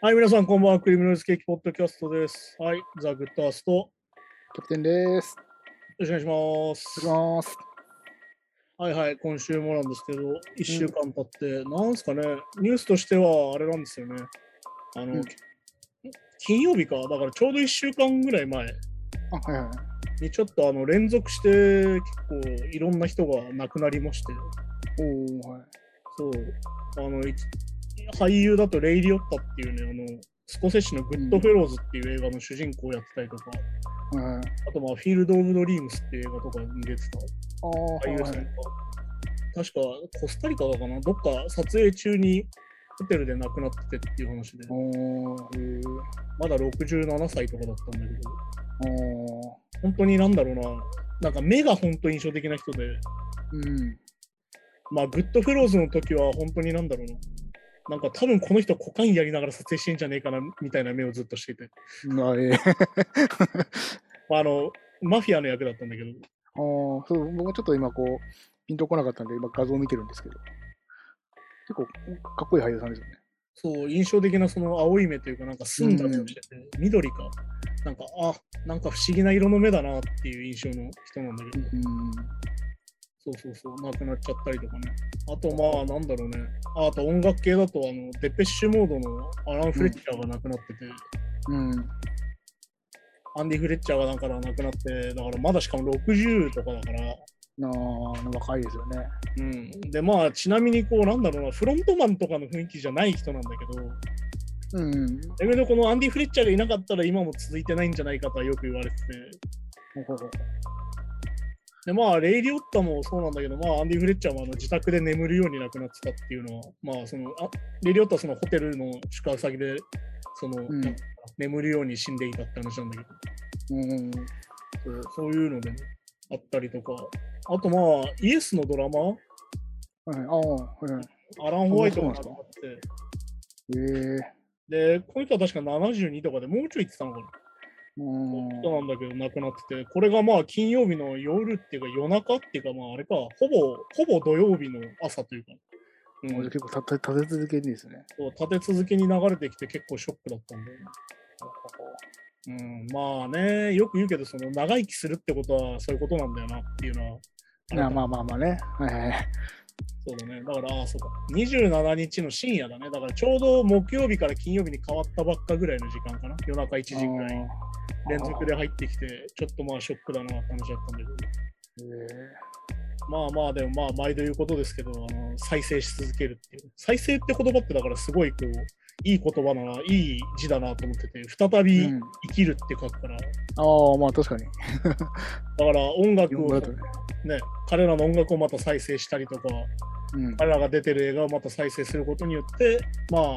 はい、皆さん、こんばんは。クリミナルズケーキポッドキャストです。はい、ザ・グッドアースト。よキャプテンです。ろしくお願いします。お願いします。はいはい、今週もなんですけど、1週間経って、なんすかね、ニュースとしてはあれなんですよね。あの、うん金曜日か、だからちょうど1週間ぐらい前あ、はいはい。にちょっとあの連続して結構いろんな人が亡くなりまして、おー、はい。そう、あの、い俳優だとレイ・リオッタっていうね、あの、スコセッシのグッドフェローズっていう映画の主人公をやってたりとか、はいはい。あとまあ、フィールド・オブ・ドリームスっていう映画とかに出てた。俳優さん。が、確かコスタリカだかな、どっか撮影中にホテルで亡くなっててっていう話で、まだ67歳とかだったんだけど、お本当になんだろうな、なんか目が本当に印象的な人で、ー、うん。まあ、グッドフェローズの時は本当になんだろうな、なんか多分この人コカインやりながら撮影してんじゃねえかなみたいな目をずっとしてて、な えあ、あの、マフィアの役だったんだけど、あー、そう、僕もちょっと今こう、ピンとこなかったんで、今画像を見てるんですけど、結構かっこいい俳優さんですよね。そう、印象的なその青い目というか、なんか澄んだ目をしてて、緑か、なんか、あ、なんか不思議な色の目だなっていう印象の人なんだけど、うん。そうそうそう、亡くなっちゃったりとかね。あと、まあ、なんだろうね。ああと、音楽系だと、あの、デペッシュモードのアラン・フレッチャーが亡くなってて、うん。アンディ・フレッチャーがだから亡くなって、だからまだしかも60とかだから、なあ、若いですよね。うん。で、まあ、ちなみに、こう、なんだろうな、フロントマンとかの雰囲気じゃない人なんだけど、うん。だけど、このアンディ・フレッチャーがいなかったら今も続いてないんじゃないかとはよく言われてて、で、まあ、レイ・リオッタもそうなんだけど、まあ、アンディ・フレッチャーもあの自宅で眠るように亡くなってたっていうのは、まあ、その、あレイ・リオッタはそのホテルの宿泊先で、その、うん。眠るように死んでいたって話なんだけど、うん。そうそういうのでね、あったりとか、あとまあ、イエスのドラマ、はい、ああ、はい。はい。アラン・ホワイトが亡くそうなんなって、え。で、えこの人は確か72とかでもうちょい言ってたのかな。うん。人なんだけど亡くなってて、これがまあ金曜日の夜っていうか夜中っていうかまああれか、ほぼ、ほぼ土曜日の朝というか、うん、結構立て立て続けにですね。そう立て続けに流れてきて結構ショックだったんだよね。うん、まあね、よく言うけど、その長生きするってことはそういうことなんだよなっていうのは。まあまあまあまあね。はいはいはい。そうだね。だから、ああ、そうか。27日の深夜だね。だからちょうど木曜日から金曜日に変わったばっかぐらいの時間かな。夜中1時ぐらい連続で入ってきて、ちょっとまあショックだなって話だったんだけど。えまあまあでもまあ毎度言うことですけど、あの再生し続けるっていう。再生って言葉ってだからすごいこう、いい言葉だな、いい字だなと思ってて、再びうん生きるって書くから、だああ、まあ確かに。から音楽をね。ね、彼らの音楽をまた再生したりとか、うん。彼らが出てる映画をまた再生することによって、まあ、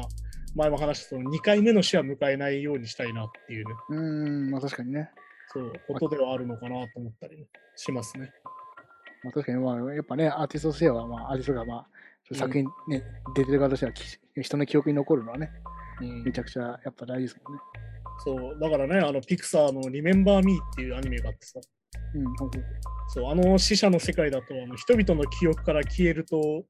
前も話したその2回目の死は迎えないようにしたいなっていうね、うん、まあ確かにね。そう、ことではあるのかなと思ったり、ね、しますね。まあ確かに、まあやっぱね、アーティストとしては、まあアーティストが、まあ、作品ね、出てる側としてはき人の記憶に残るのはね、うん。めちゃくちゃやっぱ大事ですもんね。そう、だからね、あの、ピクサーのリメンバー・ミーっていうアニメがあってさ、うん、そう、あの死者の世界だと、あの人々の記憶から消えると、うん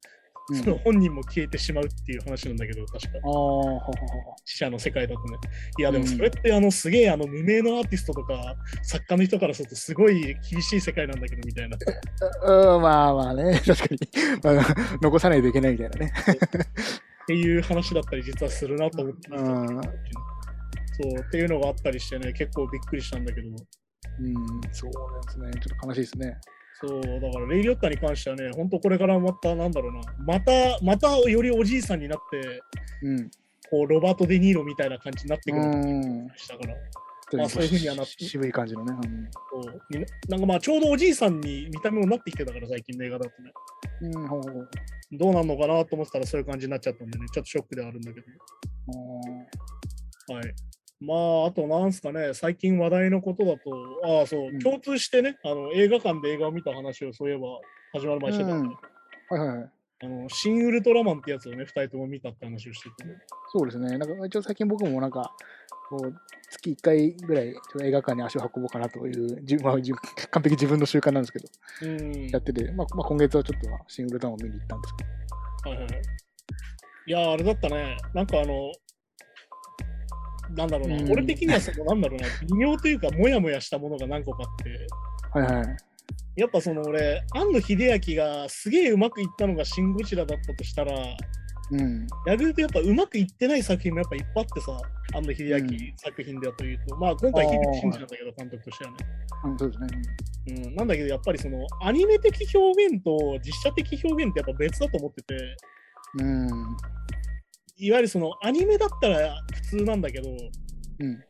その本人も消えてしまうっていう話なんだけど、確か。ああ、死者の世界だとね。いや、でもうんそれって、あの、すげえ、あの、無名のアーティストとか、作家の人からすると、すごい厳しい世界なんだけど、みたいな。うん、まあまあね、確かに。まあ、残さないといけないみたいなね。っていう話だったり、実はするなと思って、うんそう、っていうのがあったりしてね、結構びっくりしたんだけど、うん、そうですね。ちょっと悲しいですね。そう、だからレイ・リオッタに関してはね、本当これからまた、なんだろうな、また、またよりおじいさんになって、うん。こう、ロバート・デ・ニーロみたいな感じになってくる。したから、まあそういうふうにはなってし渋い感じのね。そうになんかまあ、ちょうどおじいさんに見た目もなってきてたから、最近の映画だとね、うん。どうなんのかなと思ってたらそういう感じになっちゃったんでね、ちょっとショックではあるんだけど、はい。まあ、あとなんすかね、最近話題のことだと、ああ、そう、うん共通してね、あの映画館で映画を見た話をそういえば始まる前にしてたんで、はいはいはい。あの、シン・ウルトラマンってやつをね、二人とも見たって話をしてて、そうですね。なんか一応最近僕もなんか、こう月1回ぐらい映画館に足を運ぼうかなという、じゅまあ、じゅ完璧自分の習慣なんですけど、うん。やってて、まあ、まあ、今月はちょっとシングルタウンを見に行ったんですけはいはいはい。いやー、あれだったね。なんかあの、なんだろうな、うん俺的にはその、なんだろうな、微妙というか、もやもやしたものが何個かあって、はいはい。やっぱその俺、庵野秀明がすげえうまくいったのがシン・ゴジラだったとしたら、うん。逆に言うとやっぱうまくいってない作品もやっぱいっぱいあってさ、庵野秀明作品ではというと、まあ今回、樋口真嗣なんだけど、監督としてはね。うん、そうですね。うん、なんだけど、やっぱりそのアニメ的表現と実写的表現ってやっぱ別だと思ってて、うん。いわゆるそのアニメだったら普通なんだけど、うん。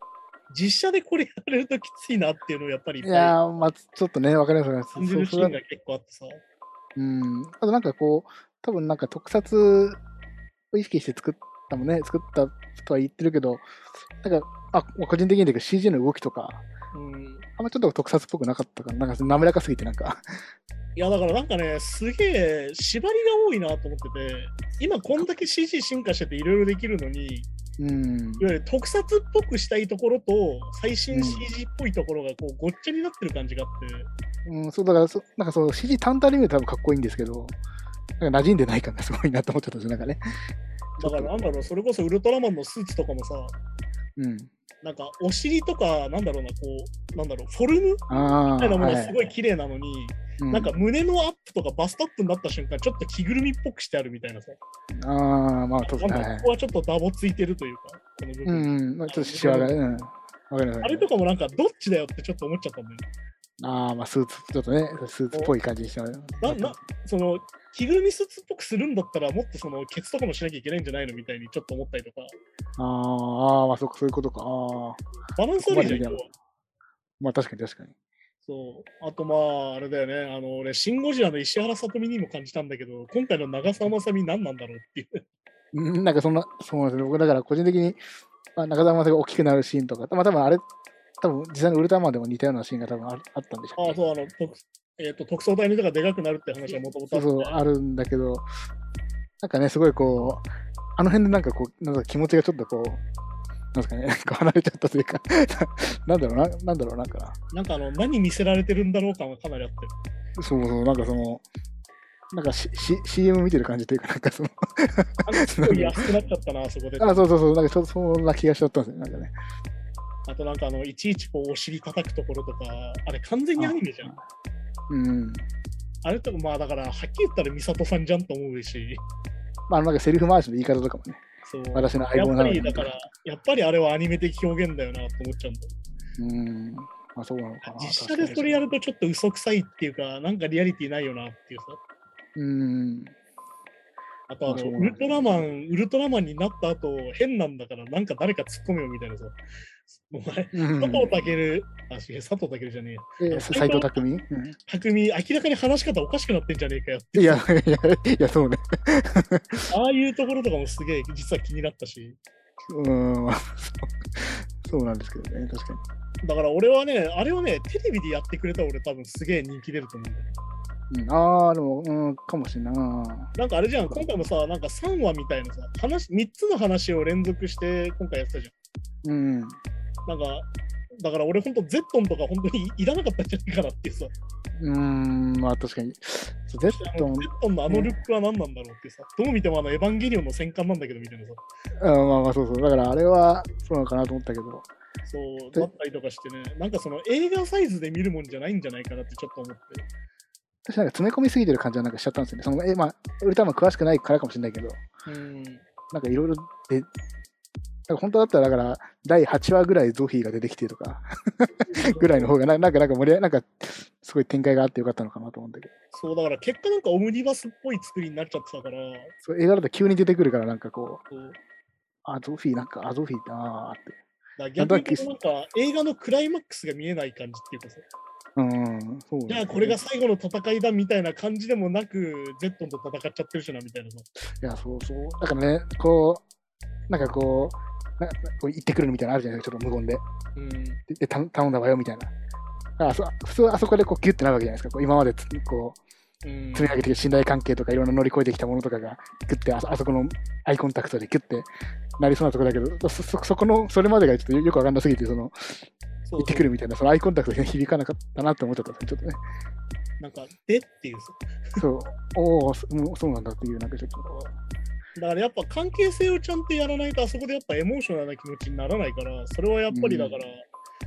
実写でこれやられるときついなっていうのをやっぱりいっいぱいやー、まあ、ちょっとね、わかります感じるシーンが結構あってさ。うん。あとなんかこう、多分なんか特撮を意識して作ったもんね、作ったとは言ってるけど、なんか、あ、個人的にだけど CG の動きとか、うん、あんまちょっと特撮っぽくなかったから、なんか滑らかすぎてなんか、いやだからなんかね、すげえ縛りが多いなと思ってて、今こんだけ CG 進化してていろいろできるのに、いうん。わゆる特撮っぽくしたいところと最新うん CG っぽいところがこうごっちゃになってる感じがあって、うん、そうだからそ、なんかそう、CG 単体で見ると多分かっこいいんですけど、なんか馴染んでない感がすごいなと思っちゃったんですよ、なんかね。だからなんだろう、それこそウルトラマンのスーツとかもさ、うん。なんかお尻とか、なんだろうな、こう、なんだろう、フォルムああ、みたいなものすごい綺麗なのに、うんなんか胸のアップとかバストアップになった瞬間、ちょっと着ぐるみっぽくしてあるみたいなさ、ああ、まあ、そうですね。はいなんかここはちょっとダボついてるというか、この部う分。ん、まあ、ちょっとシワが、うん。あれとかもなんかどっちだよってちょっと思っちゃったんだよね。ああ、まあ、スーツ、ちょっとね、スーツっぽい感じにしてななその着ぐるみスーツっぽくするんだったら、もっとそのケツとかもしなきゃいけないんじゃないのみたいにちょっと思ったりとか、あーあー、まあ、そそういうことか。ああ、バランス悪いじゃん、そこまでできなか要はまあ、確かに確かに。そう。あとまあ、あれだよね、あの、俺、シン・ゴジラの石原さとみにも感じたんだけど、今回の長澤まさみ何なんだろうっていう。うん、なんかそんな、そうなんですね。僕、だから個人的に、まあ、中澤まさが大きくなるシーンとか、まあ、多分あれ、多分実際のウルトラマンでも似たようなシーンが多分あったんでしょう、ああ、そう、あの、特えー、と特捜隊の人がでかくなるって話はもともとそうそう、あるんだけど、なんかね、すごいこう、あの辺でなんかこう、なんか気持ちがちょっとこう、なんですかね、なんか離れちゃったというか、なんだろうな、なんだろう、なんかな。なんかあの、何見せられてるんだろう感がかなりあってる。そうそう、なんかその、なんか、C CM 見てる感じというか、なんかその、すごい 安くなっちゃったな、あそこで。あ、そうそうそう、なんかちょっとそんな気がしちゃったんですよ、なんかね。あとなんかあの、いちいちこう、お尻叩くところとか、あれ完全にアニメじゃん。うん。あれとか、まあだから、はっきり言ったら美里さんじゃんと思うし、まあ、なんかセリフ回しの言い方とかもね、そう。私の相棒なのにりだから、やっぱりあれはアニメ的表現だよなと思っちゃうんだよ。うん。まあ、そうなのかな。実写でそれやるとちょっと嘘くさいっていうか、なんかリアリティないよなっていうさ。うん。あとあの、ウルトラマン、ウルトラマンになった後、変なんだから、なんか誰か突っ込めよみたいなさ。お前、うん佐藤健、あ、佐藤健じゃねえや。え斎藤匠、うん匠、明らかに話し方おかしくなってんじゃねえかよって。いや、いや、いや、そうね。ああいうところとかもすげえ実は気になったし。うん、まあそうなんですけどね、確かだから俺はね、あれをね、テレビでやってくれたら俺多分すげえ人気出ると思うんだよね。に。うん、ああ、でも、うん、かもしれんないな。なんかあれじゃん、今回もさ、なんか3話みたいなさ、話、3つの話を連続して今回やってたじゃん。うん。なんか、だから俺ほんとゼットンとか本当にいらなかったんじゃないかなってさ、うん、まあ確かに。そうゼッあトンのゼットンのあのルックは何なんだろうってさ、どう見てもあのエヴァンゲリオンの戦艦なんだけどみたいなさ、あまあまあそうそう。だからあれはそうなのかなと思ったけど。そう、でだったりとかしてね、なんかその映画サイズで見るもんじゃないんじゃないかなってちょっと思って。私なんか詰め込みすぎてる感じはなんかしちゃったんですよね。そのえまあ、ウルトラマン詳しくないからかもしれないけど、うん。なんかいろいろで、なんか本当だったらだから第8話ぐらいゾフィーが出てきてとかぐらいの方がななんかなんか盛り上がなんかすごい展開があってよかったのかなと思うんだけど、そう、だから結果なんかオムニバスっぽい作りになっちゃってたから、そう映画だと急に出てくるからなんかこう、そう。あ、ゾフィーなんか、あ、ゾフィーだなーって。逆に言うとなんか映画のクライマックスが見えない感じっていうかさ、うん、そう、じゃあこれが最後の戦いだみたいな感じでもなく、ゼットンと戦っちゃってるしなみたいなさ。いや、そうそう。だからね、こう、なんかこう 行ってくるみたいなのあるじゃないですか、ちょっと無言で。うん。でで頼頼んだわよみたいな。あそ普通あそこでこうギュッてなるわけじゃないですか。こう今までつこううん積み上げてきた信頼関係とかいろんな乗り越えてきたものとかがギュッてあそあそこのアイコンタクトでギュッてなりそうなところだけど、そそそこのそれまでがちょっとよよくわかんなすぎて、その行ってくるみたいな、そのアイコンタクトに響かなかったなって思っちゃったんですよ、ちょっとね。なんか、でっていうさ。そう、おお、そうなんだっていう、なんかちょっと。だからやっぱ関係性をちゃんとやらないとあそこでやっぱエモーショナルな気持ちにならないから、それはやっぱりだから、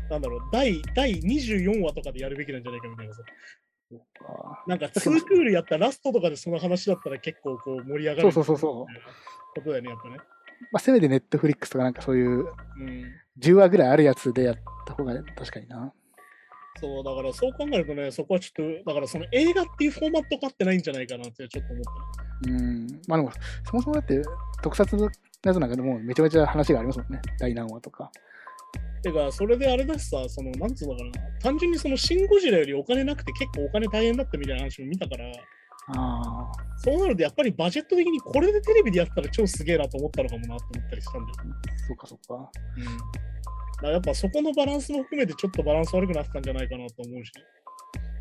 なんだろう、第第24話とかでやるべきなんじゃないかみたいなさ。あなんかツークールやったラストとかでその話だったら結構こう盛り上がる。そうそうそうことだよね、やっぱね。まあ、せめてネットフリックスとかなんかそういううん。10話ぐらいあるやつでやった方が確かにな。そう、だからそう考えるとね、そこはちょっと、だからその映画っていうフォーマット化ってないんじゃないかなってちょっと思ってうん。まあでも、そもそもだって特撮のやつなんかでもうめちゃめちゃ話がありますもんね。第何話とか。てか、それであれだしさ、その、なんつうのかな、単純にそのシン・ゴジラよりお金なくて結構お金大変だったみたいな話も見たから、ああ。そうなるとやっぱりバジェット的にこれでテレビでやったら超すげえなと思ったのかもなと思ったりしたんだよね。そうかそうか。うん。だやっぱそこのバランスも含めてちょっとバランス悪くなってたんじゃないかなと思うし。や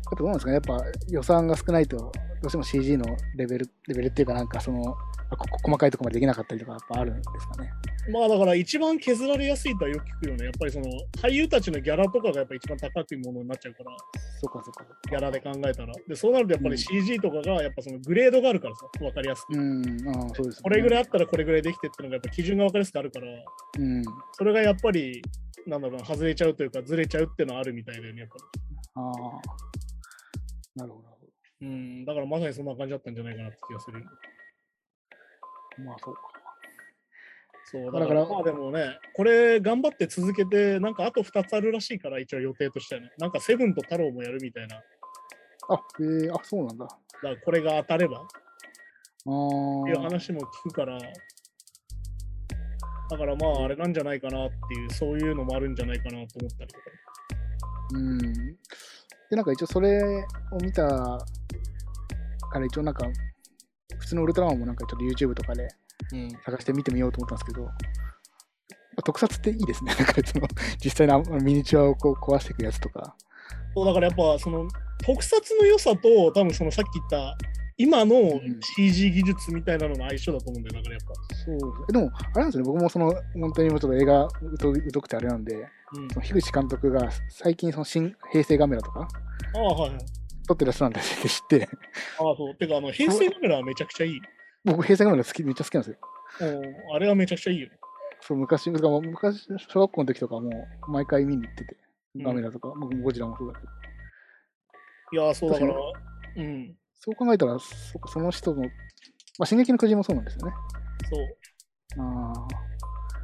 っぱどうなんですかね、やっぱ予算が少ないと、どうしても CG のレベル、レベルっていうか、なんかその、細かいところまでできなかったりとか、やっぱあるんですかね。まあだから一番削られやすいとはよく聞くよね。やっぱりその俳優たちのギャラとかがやっぱ一番高いものになっちゃうから、そうかそうか。ギャラで考えたら。で、そうなるとやっぱうんり CG とかがやっぱそのグレードがあるからさ、わかりやすく。うん、そうです、ね。これぐらいい。あったらこれぐらいできてっていうのがやっぱ基準がわかりやすくあるから、うん。それがやっぱり、なんだろうな、外れちゃうというか、ずれちゃうっていうのはあるみたいだよね、やっぱああ。なるほど。り。うん、だからまさにそんな感じだったんじゃないかなって気がするよ。まあそうか。そう、だかだからら、まあでもね、これ頑張って続けて、なんかあと2つあるらしいから、一応予定としてはね。なんかセブンと太郎もやるみたいな。だかあ、えー、あ、そうなんだ。あらこれが当たればっあ。ていう話も聞くから、だからまああれなんじゃないかなっていう、そういうのもあるんじゃないかなと思ったりとか。うん。で、なんか一応それを見たから一応なんか、普通のウルトラマンもなんかちょっと YouTube とかでうん。探して見てみようと思ったんですけど、まあ特撮っていいですね。なんかその実際のミニチュアをこう壊していくやつとか。そうだからやっぱその特撮の良さと多分そのさっき言った今のん CG 技術みたいなのの相性だと思うんだよだからやっぱ。そうで。でも、あれなんですよね。僕もその、本当にちょっと映画疎疎くてあれなんで、うん、その樋口監督が最近その新平成ガメラとかああはいはい。撮ってらっしゃるんだって知って、ああそう。てかあの平成カメラはめちゃくちゃいい。僕平成ガメラ好き、めっちゃ好きなんですよ。うんあれはめちゃくちゃいいよ。そう昔、昔、昔小学校の時とかも毎回見に行ってて、うんガメラとか、僕もゴジラもそうだけど、いやーそうだから確、うん。そう考えたら、そその人の、まあ、進撃の巨人もそうなんですよね。そう。あ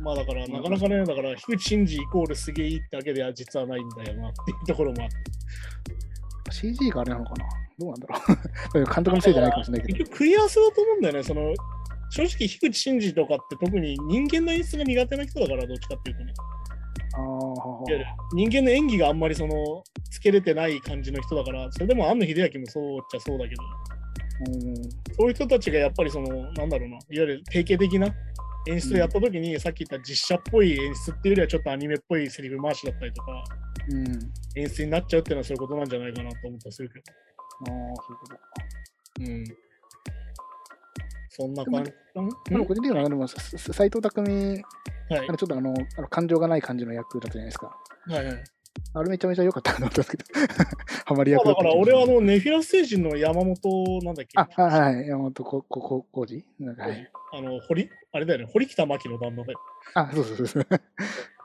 まあだから、なかなかね、だから、樋口真嗣イコールすげえいいってわけでは実はないんだよなっていうところもあって。あ、CG があれなのかなどうなんだろう。監督のせいじゃないかもしれないけど。結局、食い合わせだと思うんだよね。その正直、樋口真嗣とかって特に人間の演出が苦手な人だから、どっちかっていうとね。ああ、人間の演技があんまりその、つけれてない感じの人だから、それでも庵野秀明もそうっちゃそうだけど、うんそういう人たちがやっぱりその、なんだろうな、いわゆる定型的な演出をやったときに、さっき言った実写っぽい演出っていうよりはちょっとアニメっぽいセリフ回しだったりとか、うん。演出になっちゃうっていうのはそういうことなんじゃないかなと思ったりするけど。ああ、そういうことか。うん。そんな感じでも個人的には、でも、斎藤工、はいちょっとあの、あの感情がない感じの役だったじゃないですか。はいはい。あれめちゃめちゃ良かったなと思ったんですけど、ハマり役まあだから俺はあの、のネフィラス星人の山本なんだっけ？あ、はいはい、山本こここ浩二なんかはい。あの堀？あれだよね、堀北真希の旦那で。あ、そうそうそうそう。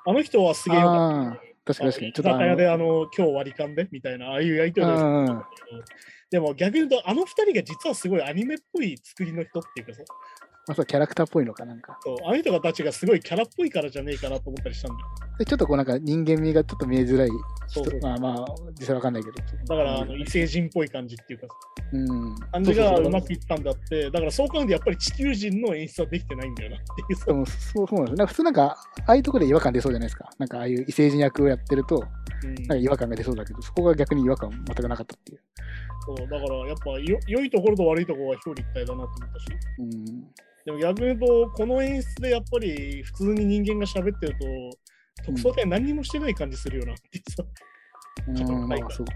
あの人はすげえよかった。ああ、確かに確かに。ちょっとあ居酒屋での、あの今日割り勘でみたいな、ああいうやりとりをうんうんでも逆に言うと、あの二人が実はすごいアニメっぽい作りの人っていうかさ、まあ、そうキャラクターっぽいのかなんか。そうあの人たちがすごいキャラっぽいからじゃねえかなと思ったりしたんだよ。でちょっとこうなんか人間味がちょっと見えづらい人そうそうまあまあ、実際わかんないけど。だからあの異星人っぽい感じっていうかさ、うん。感じがそうそうそううまくいったんだって、だからそう考えるとやっぱり地球人の演出はできてないんだよなっていうさで。もそうそうなんです普通なんか、ああいうところで違和感出そうじゃないですか。なんかああいう異星人役をやってると、うんなんか違和感が出そうだけど、そこが逆に違和感全くなかったっていう。そうだからやっぱよ良いところと悪いところは表裏一体だなと思ったし。うん。でも逆に言うと、この演出でやっぱり普通に人間が喋ってると、特捜隊何にもしてない感じするよなってさ。うん、まあそう。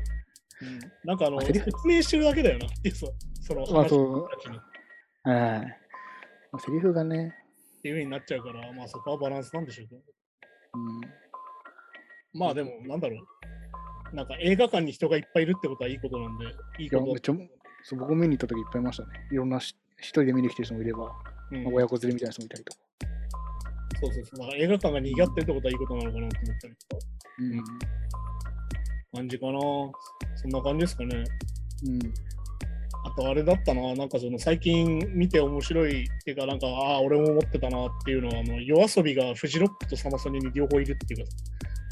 うんなんかあの、説明してるだけだよなっていうさ、そのまあ話そうたちにっはい。まあ、セリフがね、ていう風になっちゃうから、まあそこはバランスなんでしょうけど。うん。まあでも、なんだろう。なんか映画館に人がいっぱいいるってことはいいことなんで、いいことそう僕見に行った時いっぱいいましたね。いろんなし一人で見に来てる人もいれば、うんまあ親子連れみたいな人もいたりとか。そうそうそう。だから映画館が賑わってるってことはいいことなのかなと思ったりとか。うん。感じかな。そんな感じですかね。うん。あとあれだったな、なんかその最近見て面白いっていうか、なんか、ああ、俺も思ってたなっていうのは、あの夜遊びがフジロックとサマソニに両方いるっていうか、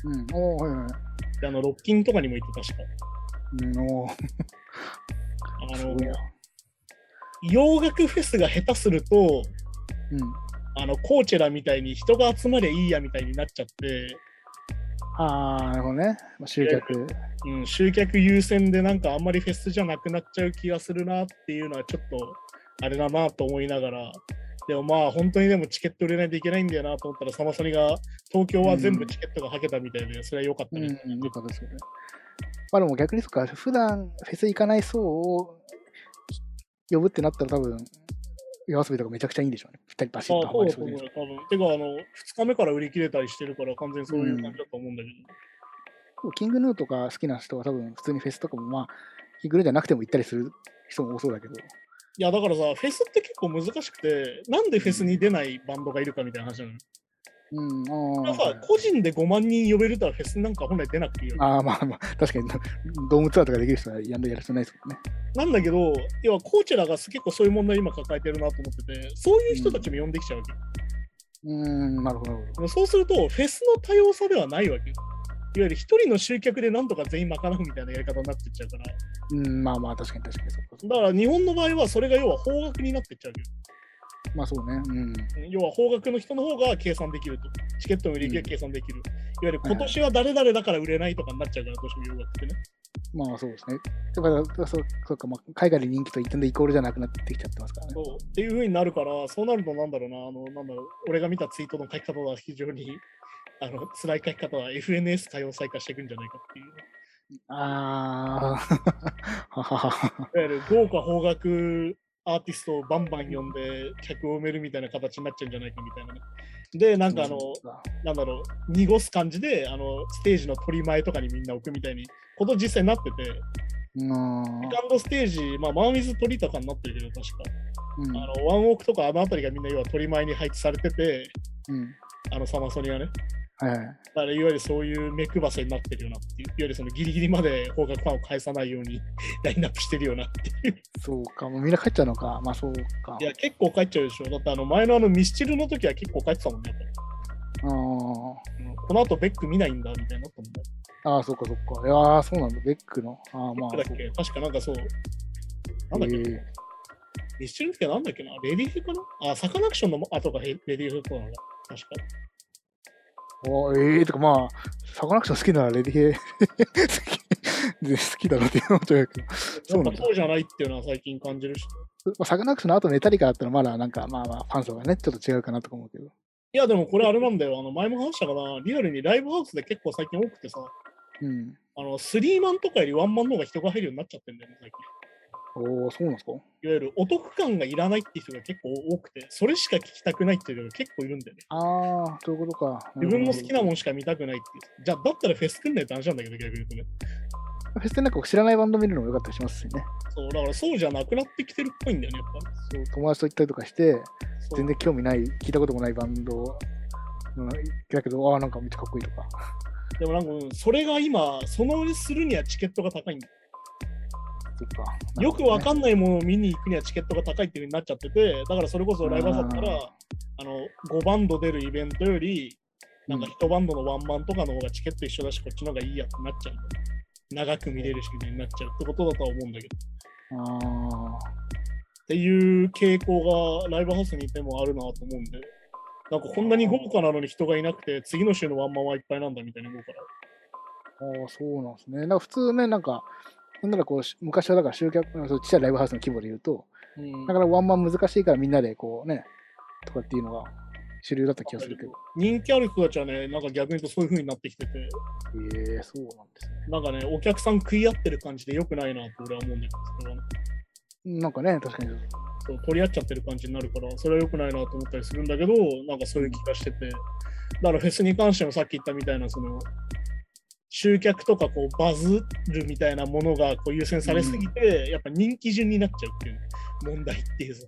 うん。おーはいはい。であのロッキンとかにもいて確か。うん、おーあの。洋楽フェスが下手すると、うん。あのコーチェラみたいに人が集まりゃいいやみたいになっちゃって、ああ、なるほどね。まあ、集客。うん、集客優先でなんかあんまりフェスじゃなくなっちゃう気がするなっていうのはちょっとあれだなと思いながら、でもまあ本当にでもチケット売れないといけないんだよなと思ったら、サマソニが東京は全部チケットがはけたみたいで、それは良かったうん、かったですよね。まあでも逆にそっか、普段フェス行かない層を呼ぶってなったら多分、夜遊びとかめちゃくちゃいいんでしょうね。ぴったりバシッとハマりそううで。多分。てか、あの、2日目から売り切れたりしてるから、完全にそういう感じだと思うんだけど。キングヌーとか好きな人は多分普通にフェスとかもまあ、キングヌーじゃなくても行ったりする人も多そうだけど。いや、だからさ、フェスって結構難しくて、なんでフェスに出ないバンドがいるかみたいな話なのよ。うん、あ個人で5万人呼べるとはフェスなんか本来出なくていいよ。ああ、まあまあ、確かにドームツアーとかできる人はやんだやる人ないですもんね。なんだけど、要はコーチェラが結構そういう問題今抱えてるなと思ってて、そういう人たちも呼んできちゃうわけよ。うーん、なるほど、なるほど。そうすると、フェスの多様さではないわけよ。いわゆる一人の集客でなんとか全員賄うみたいなやり方になってっちゃうから。うん、まあまあ、確かに確かにそう。だから日本の場合はそれが要は方角になってっちゃうわけよ。まあそうね。うん。要は方角の人の方が計算できると。チケットの売り上げが計算できる。いわゆる今年は誰々だから売れないとかになっちゃうから、どうしても洋楽ってね。まあそうですね。だから、そうそうか、まあ、海外で人気と一点でイコールじゃなくなってきちゃってますからね。そうっていう風になるから、そうなるとなんだろうな、あの、なんだろう、俺が見たツイートの書き方は非常に、あの、辛い書き方は FNS 多様性化していくんじゃないかっていう。ああ。いわゆる豪華邦楽アーティストをバンバン呼んで客を埋めるみたいな形になっちゃうんじゃないかみたいなね。で、なんかあの、なんだろう、濁す感じで、あの、ステージの取り前とかにみんな置くみたいに、こと実際になってて、うん。セカンドステージ、まあ、マンウィズ鳥とかになってるけど、確か。うん。あの、ワンオークとかあの辺りがみんな要は取り前に配置されてて、うん。あの、サマソニはね。はいはい。だからいわゆるそういう目配せになってるよなっていう、いわゆるそのギリギリまで邦楽ファンを返さないように ラインナップしてるよなっていう。そうか、もうみんな帰っちゃうのか。まあそうか。いや、結構帰っちゃうでしょ。だってあの前のあのミスチルの時は結構帰ってたもんね。あうんこの後ベック見ないんだみたいになったもんね。あ、ああ、そうかそうか。いやーそうなんだ。ベックの。ああ、まあ。だっけ？確かなんかそう。なんだっけ、えーミスチルの時はなんだっけな？レディーフかな？あ、サカナクションの後がレディーフとかな確か。おええー、とかまあ、サカナクション好きならレディヘ好きで好きだろうって思っちゃうけど。そなうなんだ。そうじゃないっていうのは最近感じるし。まあサカナクションの後メタリカだったらまだなんかまあまあファン層がね、ちょっと違うかなとか思うけど。いや、でもこれあれなんだよ。あの前も話したかな。リアルにライブハウスで結構最近多くてさ、うん。あの、スリーマンとかよりワンマンの方が人が入るようになっちゃってんだよね、最近。おお、そうなんですか？いわゆるお得感がいらないっていう人が結構多くて、それしか聞きたくないっていう人が結構いるんだよね。ああ、そういうことか。自分の好きなもん。んしか見たくないっていう。じゃあ、だったらフェス組んないと話なんだけど、逆に言うとね。フェスでなんか知らないバンド見るのもよかったりしますしね。そう、だからそうじゃなくなってきてるっぽいんだよね、やっぱ。そう友達と行ったりとかして、全然興味ない、聞いたこともないバンドのだけど、ああ、なんかめっちゃかっこいいとか。でもなんか、うんそれが今、そのするにはチケットが高いんだよ。そっか。よくわんかんないものを見に行くにはチケットが高いっていう風になっちゃってて、だからそれこそライブハウスだったら、あの、5バンド出るイベントより、なんか1バンドのワンマンとかの方がチケット一緒だし、こっちの方がいいやってなっちゃう。長く見れるしみたいになっちゃうってことだとは思うんだけど。ああ。っていう傾向がライブハウスにいてもあるなと思うんで、なんかこんなに豪華なのに人がいなくて、次の週のワンマンはいっぱいなんだみたいに思うから。ああ、そうなんですね。なんか普通ね、なんか、なんならこう、し昔はだから集客、そうちっちゃいライブハウスの規模で言うと、うんだからワンマン難しいからみんなでこうね、とかっていうのが主流だった気がするけど。人気ある人たちはね、なんか逆に言うとそういう風になってきてて、ええそうなんですね。なんかね、お客さん食い合ってる感じで良くないなって俺は思うんだけど、それはねなんかね、確かに。そう取り合っちゃってる感じになるから、それは良くないなと思ったりするんだけど、なんかそういう気がしてて、だからフェスに関してもさっき言ったみたいな、その、集客とかこうバズるみたいなものがこう優先されすぎて、やっぱ人気順になっちゃうっていう問題っていうさ。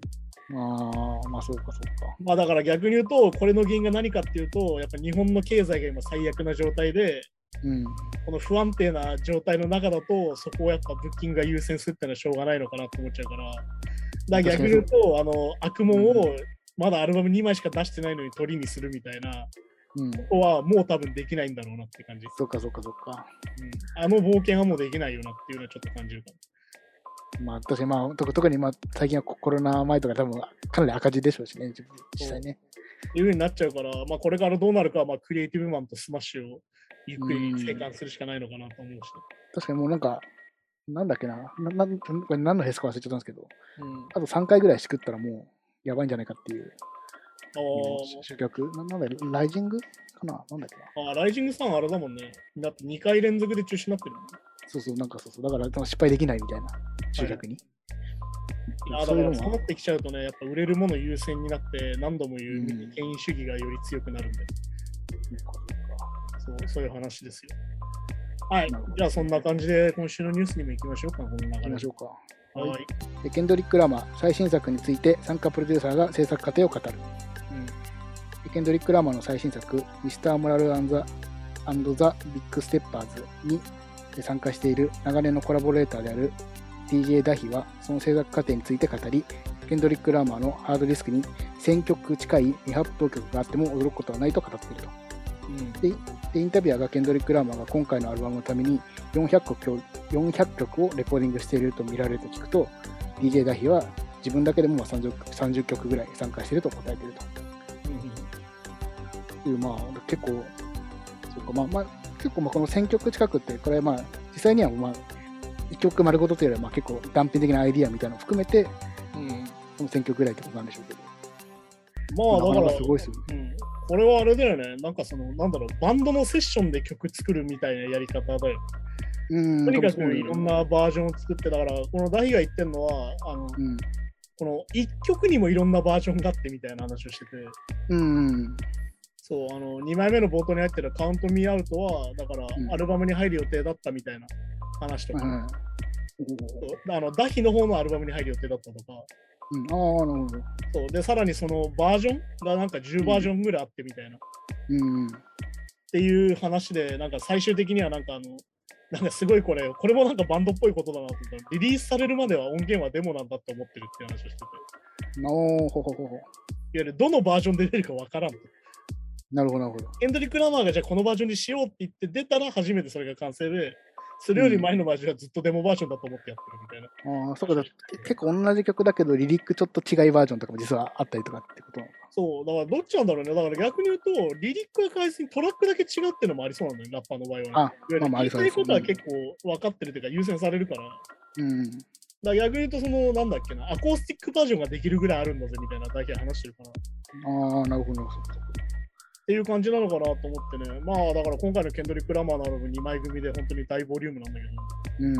ああ、まあそうかそうか。まあだから逆に言うと、これの原因が何かっていうと、やっぱ日本の経済が今最悪な状態で、うん。この不安定な状態の中だと、そこをやっぱブッキングが優先するってのはしょうがないのかなと思っちゃうから、だから逆に言うと、あの悪夢をまだアルバム2枚しか出してないのに鳥にするみたいな、うん。ここはもう多分できないんだろうなって感じ。そうかそうかそうか。うん、あの冒険はもうできないよなっていうのはちょっと感じるかまあ確かにまあ特特にまあ最近はコロナ前とか多分かなり赤字でしょうしね、実際ね。いうふうになっちゃうから、まあ、これからどうなるかは、まあ、クリエイティブマンとスマッシュをゆっくり静観するしかないのかなと思うし、確かにもうなんか、なんだっけな、ななこれ何のフェスか忘れちゃったんですけど、うん。あと3回ぐらいしくったらもうやばいんじゃないかっていうあ主曲。ななんだよライジングかな？なんだっけあー、ライジングさんあれだもんね。だって2回連続で中止になってるもんね。そうそう、なんかそうそう。だから失敗できないみたいな、主役に。いやだそういうのはからそうなってきちゃうとね、やっぱ売れるもの優先になって、何度も言ううん権威主義がより強くなるんで、そうそういう話ですよ。はい。じゃあそんな感じで今週のニュースにも行きましょうか、この流れ行きましょうか。はい。ケンドリック・ラマー最新作について参加プロデューサーが制作過程を語る。ケンドリック・ラマーの最新作、ミスター・モラル・アンザ・アンド・ザ・ビッグ・ステッパーズに参加している長年のコラボレーターである DJ ダヒはその制作過程について語り、ケンドリック・ラマーのハードディスクに1000曲近い未発表曲があっても驚くことはないと語っていると。うん。でインタビュアーがケンドリック・ラーマーが今回のアルバムのために400曲を ,400 曲をレコーディングしていると見られると聞くと DJ ダヒは自分だけでもまあ 30, 30曲ぐらい参加していると答えているというまあ結構そうかまあまあ結構まあこの1000曲近くってこれはまあ実際にはまあ1曲丸ごとというよりはまあ結構断片的なアイディアみたいなのを含めてうん。うんこの1000曲ぐらいってことなんでしょうけど。まあだか、らすごいですよね。うん、これはあれだよね。なんかその、なんだろう、バンドのセッションで曲作るみたいなやり方だよ。うん。とにかくいろんなバージョンを作って、だから、このダヒが言ってるのは、あの、うん。この1曲にもいろんなバージョンがあってみたいな話をしてて、うんそう、あの、2枚目の冒頭に入ってるカウントミーアウトは、だからう、ん。アルバムに入る予定だったみたいな話とか、うんあのダヒの方のアルバムに入る予定だったとか、うん。ああなるほど。そうで、さらにそのバージョンがなんか10バージョンぐらいあってみたいな。うんっていう話で、なんか最終的にはなんかあの、なんかすごいこれ、これもなんかバンドっぽいことだなと思った。らリリースされるまでは音源はデモなんだって思ってるっていう話をしてて、ほほほほ。ゆるどのバージョンで出るかわからんと。なるほど、なるほど。ケンドリック・ラマーがじゃあこのバージョンにしようって言って出たら初めてそれが完成で、それより前のバージョンはずっとデモバージョンだと思ってやってるみたいな。ああ、そうか、だ結構同じ曲だけど、リリックちょっと違いバージョンとかも実はあったりとかってこと？そう、だからどっちなんだろうね。だから逆に言うと、リリックが変えずにトラックだけ違うっていうのもありそうなんだよ、ラッパーの場合は、ね。ああまあありそうです言いたいことは結構分かってるというか優先されるから。うん。だから逆に言うと、その、なんだっけな、アコースティックバージョンができるぐらいあるんだぜみたいなだけ話してるから。っああ、なるほど、なるほど。ていう感じなのかなと思ってね。まあ、だから今回のケンドリック・ラマーのアルバム2枚組で本当に大ボリュームなんだけど。うん。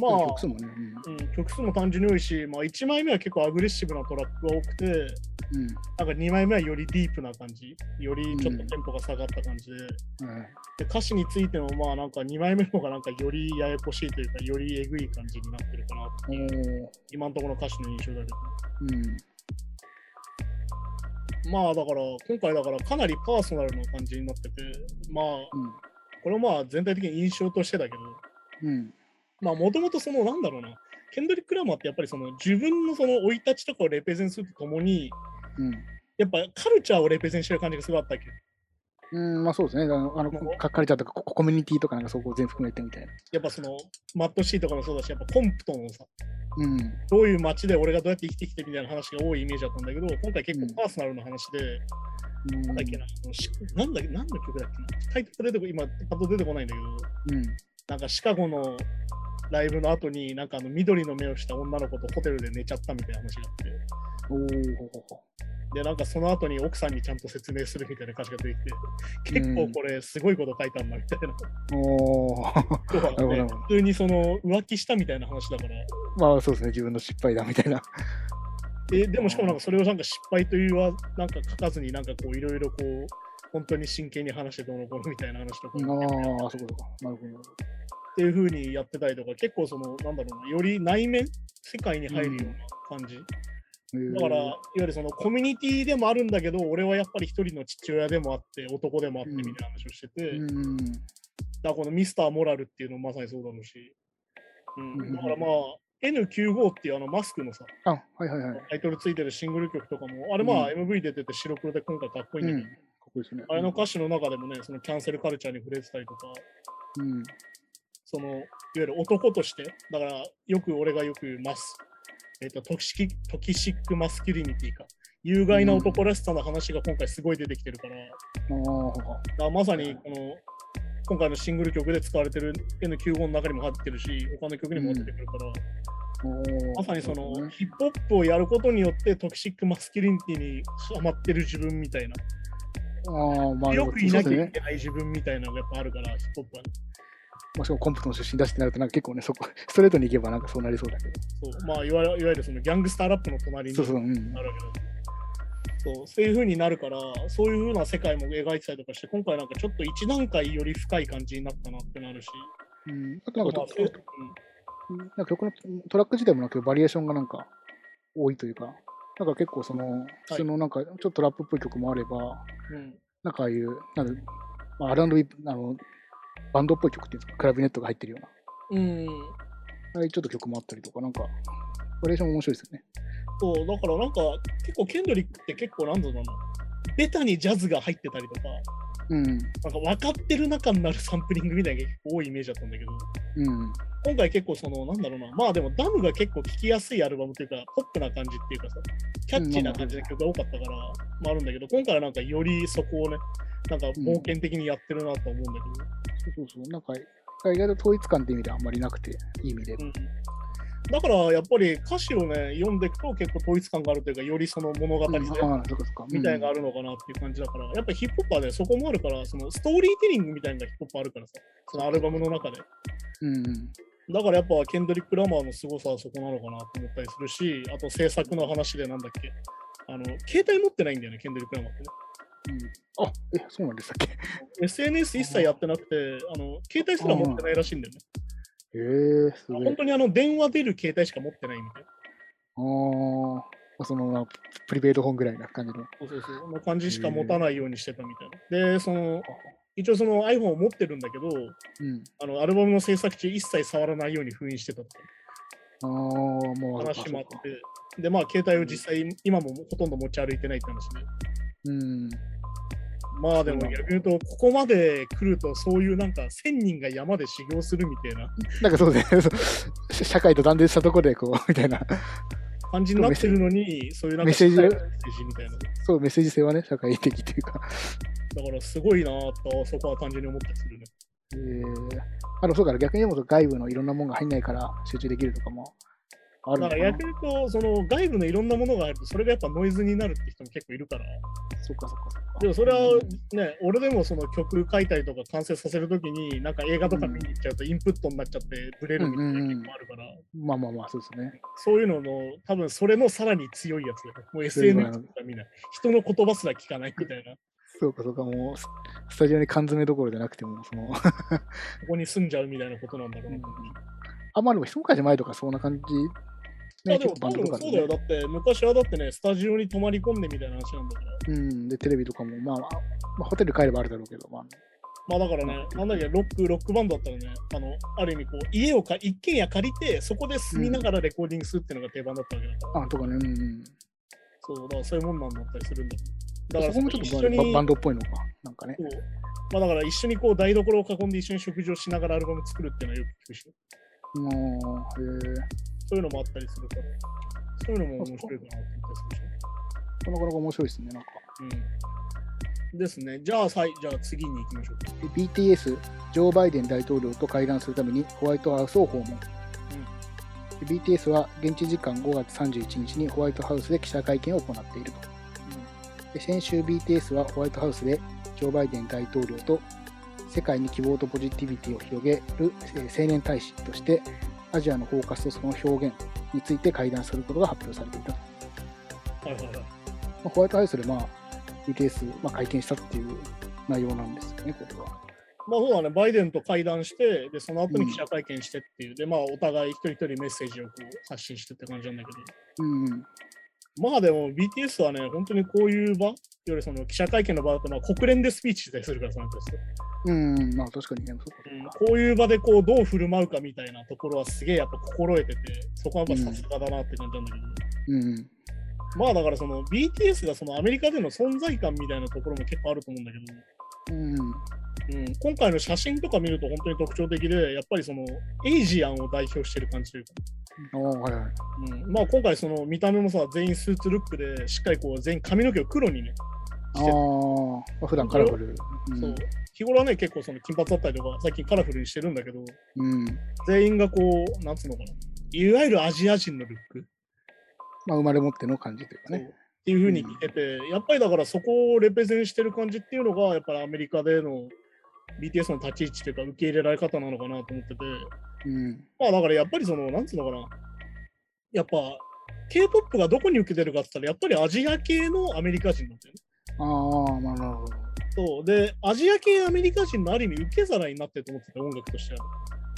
まあ、曲数もね。うん、曲数も単純に多いし、まあ、1枚目は結構アグレッシブなトラックが多くて、うん。なんか2枚目はよりディープな感じ、よりちょっとテンポが下がった感じで、うん。はいで歌詞についてもまあなんか2枚目の方がなんかよりややこしいというか、よりえぐい感じになってるかなっていう、今のところの歌詞の印象だけど。うん。まあだから、今回だからかなりパーソナルな感じになってて、まあ、これはまあ全体的に印象としてだけど、うん。うん。まあもともとそのなんだろうな、ケンドリック・ラマーってやっぱりその自分のその生い立ちとかをレペゼンするとともに、うん。やっぱカルチャーをレペゼンしてる感じがすごいあったっけうん、まあそうですね。あの、あの書かれちゃったココミュニティとかなんかそこを全部含めてみたいな。やっぱそのマットシーとかもそうだし、やっぱコンプトンのさ、うん。どういう街で俺がどうやって生きてきてみたいな話が多いイメージだったんだけど、今回結うん構パーソナルな話で、うん。なんだっけな、なんだっけ、何の曲だっけな、タイトル出てこ今、パッと出てこないんだけど、うん。なんかシカゴのライブの後に、なんかあの緑の目をした女の子とホテルで寝ちゃったみたいな話があって。で、なんかその後に奥さんにちゃんと説明するみたいな歌詞が出てきて、結構これすごいこと書いたんだみたいな。おー要はね普通にその浮気したみたいな話だから、まあそうですね。自分の失敗だみたいな。ででもしかもなんかそれをなんか失敗というはなんか書かずになんかこういろいろこう本当に真剣に話してどうのこうのみたいな話とかああ、っそうか。なるほどなるほど。ていう風にやってたりとか結構そのなんだろうなより内面世界に入るような感じだから、いわゆるそのコミュニティでもあるんだけど、俺はやっぱり一人の父親でもあって、男でもあってみたいな話をしてて、うん。だからこのミスターモラルっていうのもまさにそうだろうし、うんうんだからまあ、N95 っていうあのマスクのさ、あ、はいはいはい。タイトルついてるシングル曲とかも、あれまあ MV 出てて白黒で今回かっこいいんうん。だけど、ですね。あれの歌詞の中でもね、そのキャンセルカルチャーに触れてたりとか、うん。そのいわゆる男として、だからよく俺がよく言うマス、えっとトキシキ toxic masculinity か、有害な男らしさの話が今回すごい出てきてるから、だああ、か。らまさにこの今回のシングル曲で使われてる N95 の中にも入ってるし、他の曲にも出てくるから、まさにそのね。ヒップホップをやることによって toxic masculinity にハマってる自分みたいな、ああ、まあ、よくいなきゃい。けない自分みたいなのがやっぱあるから、ヒップホップはね。もしコンプトン出身だしってなると、なんか結構ね、そこ、ストレートに行けばなんかそうなりそうだけそうまあ、いわゆるいわゆるそのギャングスターラップの隣ど。にそうそう、うん。なるわけだそうそういう風になるから、そういう風な世界も描いてたりとかして、今回なんかちょっと一段階より深い感じになったなってなるし、うん、あとなんかまあなんか曲のトラック自体もなんかバリエーションがなんか多いというか、なんか結構その、普通のなんかちょっとトラップっぽい曲もあれば、うん。なんかああいう、なんだまあ、R&B、あの、バンドっぽい曲っていうんですか、クラビネットが入ってるような、うん、ああいうちょっと曲もあったりとか、なんか、バリエーションも面白いですよね。そう、だからなんか結構ケンドリックって結構なんだろうな、ベタにジャズが入ってたりとか、うん。なんか分かってる中になるサンプリングみたいな多いイメージだったんだけど、うん。今回結構その、なんだろうな、まあでもダムが結構聴きやすいアルバムというか、ポップな感じっていうかさ、キャッチーな感じの曲が多かったから、まああるんだけど、今回はなんかよりそこをね、なんか冒険的にやってるなと思うんだけど、そうそうそう。なんか、意外と統一感っていう意味ではあんまりなくて、いい意味で。うんだからやっぱり歌詞をね、読んでいくと結構統一感があるというか、よりその物語。みたいなのがある。るのかなっていう感じだから、やっぱりヒップホップはね、そこもあるから、そのストーリーテリングみたいなのがヒップホップあるからさ、そのアルバムの中で。うん。だからやっぱケンドリック・ラマーの凄さはそこなのかなと思ったりするし、あと制作の話でなんだっけ、あの、携帯持ってないんだよね、ケンドリック・ラマーってね。うん、あ、え、そうなんでしたっけ？SNS 一切やってなくて、あの、携帯すら持ってないらしいんだよね。へえすごい。本当にあの、電話出る携帯しか持ってないみたいな。ああ、その、プリペイド本ぐらいな感じの。そうそうそう。の感じしか持たないようにしてたみたいな。で、その、一応その iPhone を持ってるんだけど、うん。あの、アルバムの制作中一切触らないように封印してたとかああ、もう話もあって、で、まあ、携帯を実際、今もほとんど持ち歩いてないって話で。うん。まあでも逆に言うと、ここまで来ると、そういうなんか1000人が山で修行するみたいななんかそうですね。社会と断絶したところで、こう、みたいな。感じになってるのに、そういうなんかメッセージみたいな。そう、メッセージ性はね、社会的というか。だからすごいなぁと、そこは単純に思ったりするね。えー、あの、そうから逆にでも外部のいろんなものが入んないから集中できるとかもあるだからのかな。逆に言うと、その外部のいろんなものが入ると、それがやっぱノイズになるって人も結構いるから。そっかそっかそっか。でもそれはうんね、俺でもその曲書いたりとか完成させるときに、なんか映画とか見に行っちゃうとインプットになっちゃってブレるみたいな結構あるから、まあまあまあ、そうですね。そういうのの、多分それのさらに強いやつだよ。SNS わとか見ない。人の言葉すら聞かないみたいな。そうかそうか、もうス、スタジオに缶詰どころじゃなくても、その、ここに住んじゃうみたいなことなんだろうな。うんあ、まあでも一昔前とかそんな感じ。いやでも多分そうだよ。だって昔はだってね、スタジオに泊まり込んでみたいな話なんだから。うん。で、テレビとかも、まあ、まあ、まあ、ホテル帰ればあるだろうけど、まあ、まあだからね、なんだっけ、ロック、ロックバンドだったらね、あの、ある意味こう、家をか、一軒家借りて、そこで住みながらレコーディングするっていうのが定番だったわけだから。あ、とかね、うんうん。そう、だからそういうもんなんだったりするんだよ。だからそこもちょっとバンドっぽいのか、なんかね。まあだから一緒にこう台所を囲んで一緒に食事をしながらアルバム作るっていうのはよく聞くし、もう、へえそういうのもあったりするから、そういうのも面白いかなと思ったりするし。なかなか面白いですね、なんか。うん。ですね。じゃあ、さいじゃあ次に行きましょう BTS、ジョー・バイデン大統領と会談するためにホワイトハウスを訪問。で BTS は現地時間5月31日にホワイトハウスで記者会見を行っていると。で先週 BTS はホワイトハウスでジョー・バイデン大統領と世界に希望とポジティビティを広げるえー青年大使としてアジアのフォーカスとその表現について会談することが発表されていたと。はいはいはい。まあ、ホワイトハウスで、まあ、BTS、まあ、会見したっていう内容なんですよね、これは。まあそうだね、バイデンと会談して、で、その後に記者会見してっていう、で、まあお互い一人一人メッセージをこう発信してって感じなんだけど、うんうん。まあでも BTS はね、本当にこういう場、いわゆるその記者会見の場だと、まあ、国連でスピーチしたりするからさ、なんかうん、まあ確かにね、そうこういう場でこうどう振る舞うかみたいなところはすげえやっぱ心得てて、そこはやっぱさすがだなって感じなんだけど、うん。まあだからその BTS がそのアメリカでの存在感みたいなところも結構あると思うんだけど、うん。うん、今回の写真とか見ると本当に特徴的で、やっぱりそのエイジアンを代表してる感じというか、はいはい。うん、まあ今回その見た目もさ、全員スーツルックで、しっかりこう全員髪の毛を黒にね、あして。あ、普段カラフル。うん。そう。日頃はね、結構その金髪だったりとか、最近カラフルにしてるんだけど、うん。全員がこう、なんつうのかな、いわゆるアジア人のルック、まあ生まれ持っての感じというかそうっね。ていう風に聞いてて、やっぱりだからそこをレペゼンしてる感じっていうのが、やっぱりアメリカでの BTS の立ち位置というか、受け入れられ方なのかなと思ってて、うん。まあだからやっぱりその、なんつうのかな、やっぱ K-POP がどこに受けてるかって言ったら、やっぱりアジア系のアメリカ人なんだよね。ああ、まあなるほど。そうで、アジア系アメリカ人のある意味受け皿になってると思ってて、音楽としては。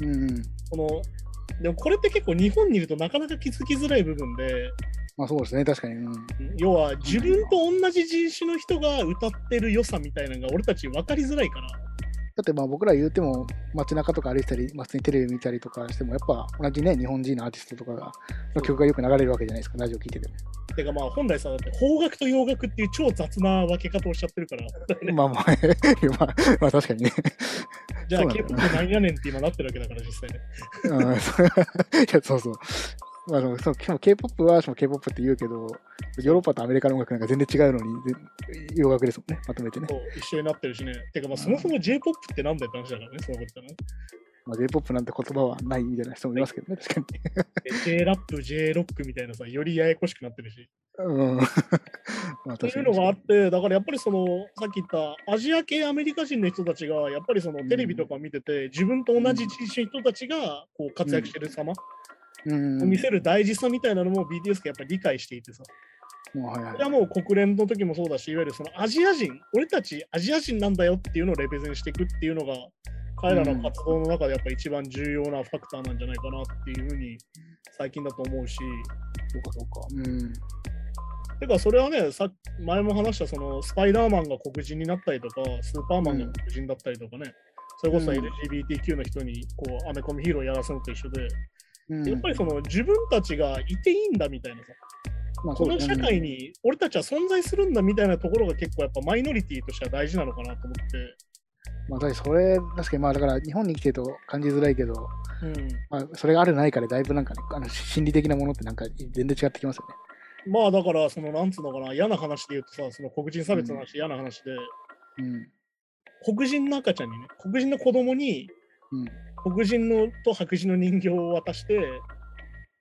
うん。このでもこれって結構日本にいるとなかなか気づきづらい部分で、まあそうですね、確かに。うん。要は自分と同じ人種の人が歌ってる良さみたいなのが俺たち分かりづらいから。だってまあ僕ら言うても街中とか歩いてたり、まあ普通にテレビ見たりとかしても、やっぱ同じね、日本人のアーティストとかがの曲がよく流れるわけじゃないですか、ラジオ聞いてても。てかまあ本来さ、だって邦楽と洋楽っていう超雑な分け方をしちゃってるから、ま あまあ、まあ、まあ確かにね。じゃあそうなんだ K-POP 何やねんって今なってるわけだから実際ね。うん、いやそうそう。まあ、そうしかも K-POP はしかも K-POP って言うけど、ヨーロッパとアメリカの音楽なんか全然違うのに、ぜ洋楽ですもんね、まとめてね。一緒になってるしね。てかまあそもそも J-POP ってなんだよって話だからね、そういうことだね。まあ、J-POP なんて言葉はないみたいな人もいますけどね、確かに。で J-RAP、J-ROCK みたいなさ、よりややこしくなってるし。うん。まあって確かに。いうのがあって、だからやっぱりその、さっき言ったアジア系アメリカ人の人たちが、やっぱりそのテレビとか見てて、自分と同じ人種の人たちがこう活躍してる様うん。を見せる大事さみたいなのも BTS がやっぱり理解していてさ、はいはい。もう国連の時もそうだし、いわゆるそのアジア人、俺たちアジア人なんだよっていうのをレペゼンしていくっていうのが、彼らの活動の中でやっぱり一番重要なファクターなんじゃないかなっていうふうに最近だと思うし、そうかそうか。うん。てか、それはね、さ前も話したそのスパイダーマンが黒人になったりとか、スーパーマンが黒人だったりとかね、それこそうん LGBTQ の人にこうアメコミヒーローやらすのと一緒で、うん、やっぱりその自分たちがいていいんだみたいなさ、まあこの社会に。に俺たちは存在するんだみたいなところが結構やっぱマイノリティとしては大事なのかなと思って、まあ、確かにそれ、確かにまあだから日本に来てると感じづらいけど、うん、まあ、それがあるないからだいぶなんかね、あの心理的なものってなんか全然違ってきますよね。まあだから、そのなんつうのかな、嫌な話で言うとさ、その黒人差別の話、嫌な話で、うん。黒人の赤ちゃんにね、黒人の子供にうん。黒人のと白人の人形を渡して、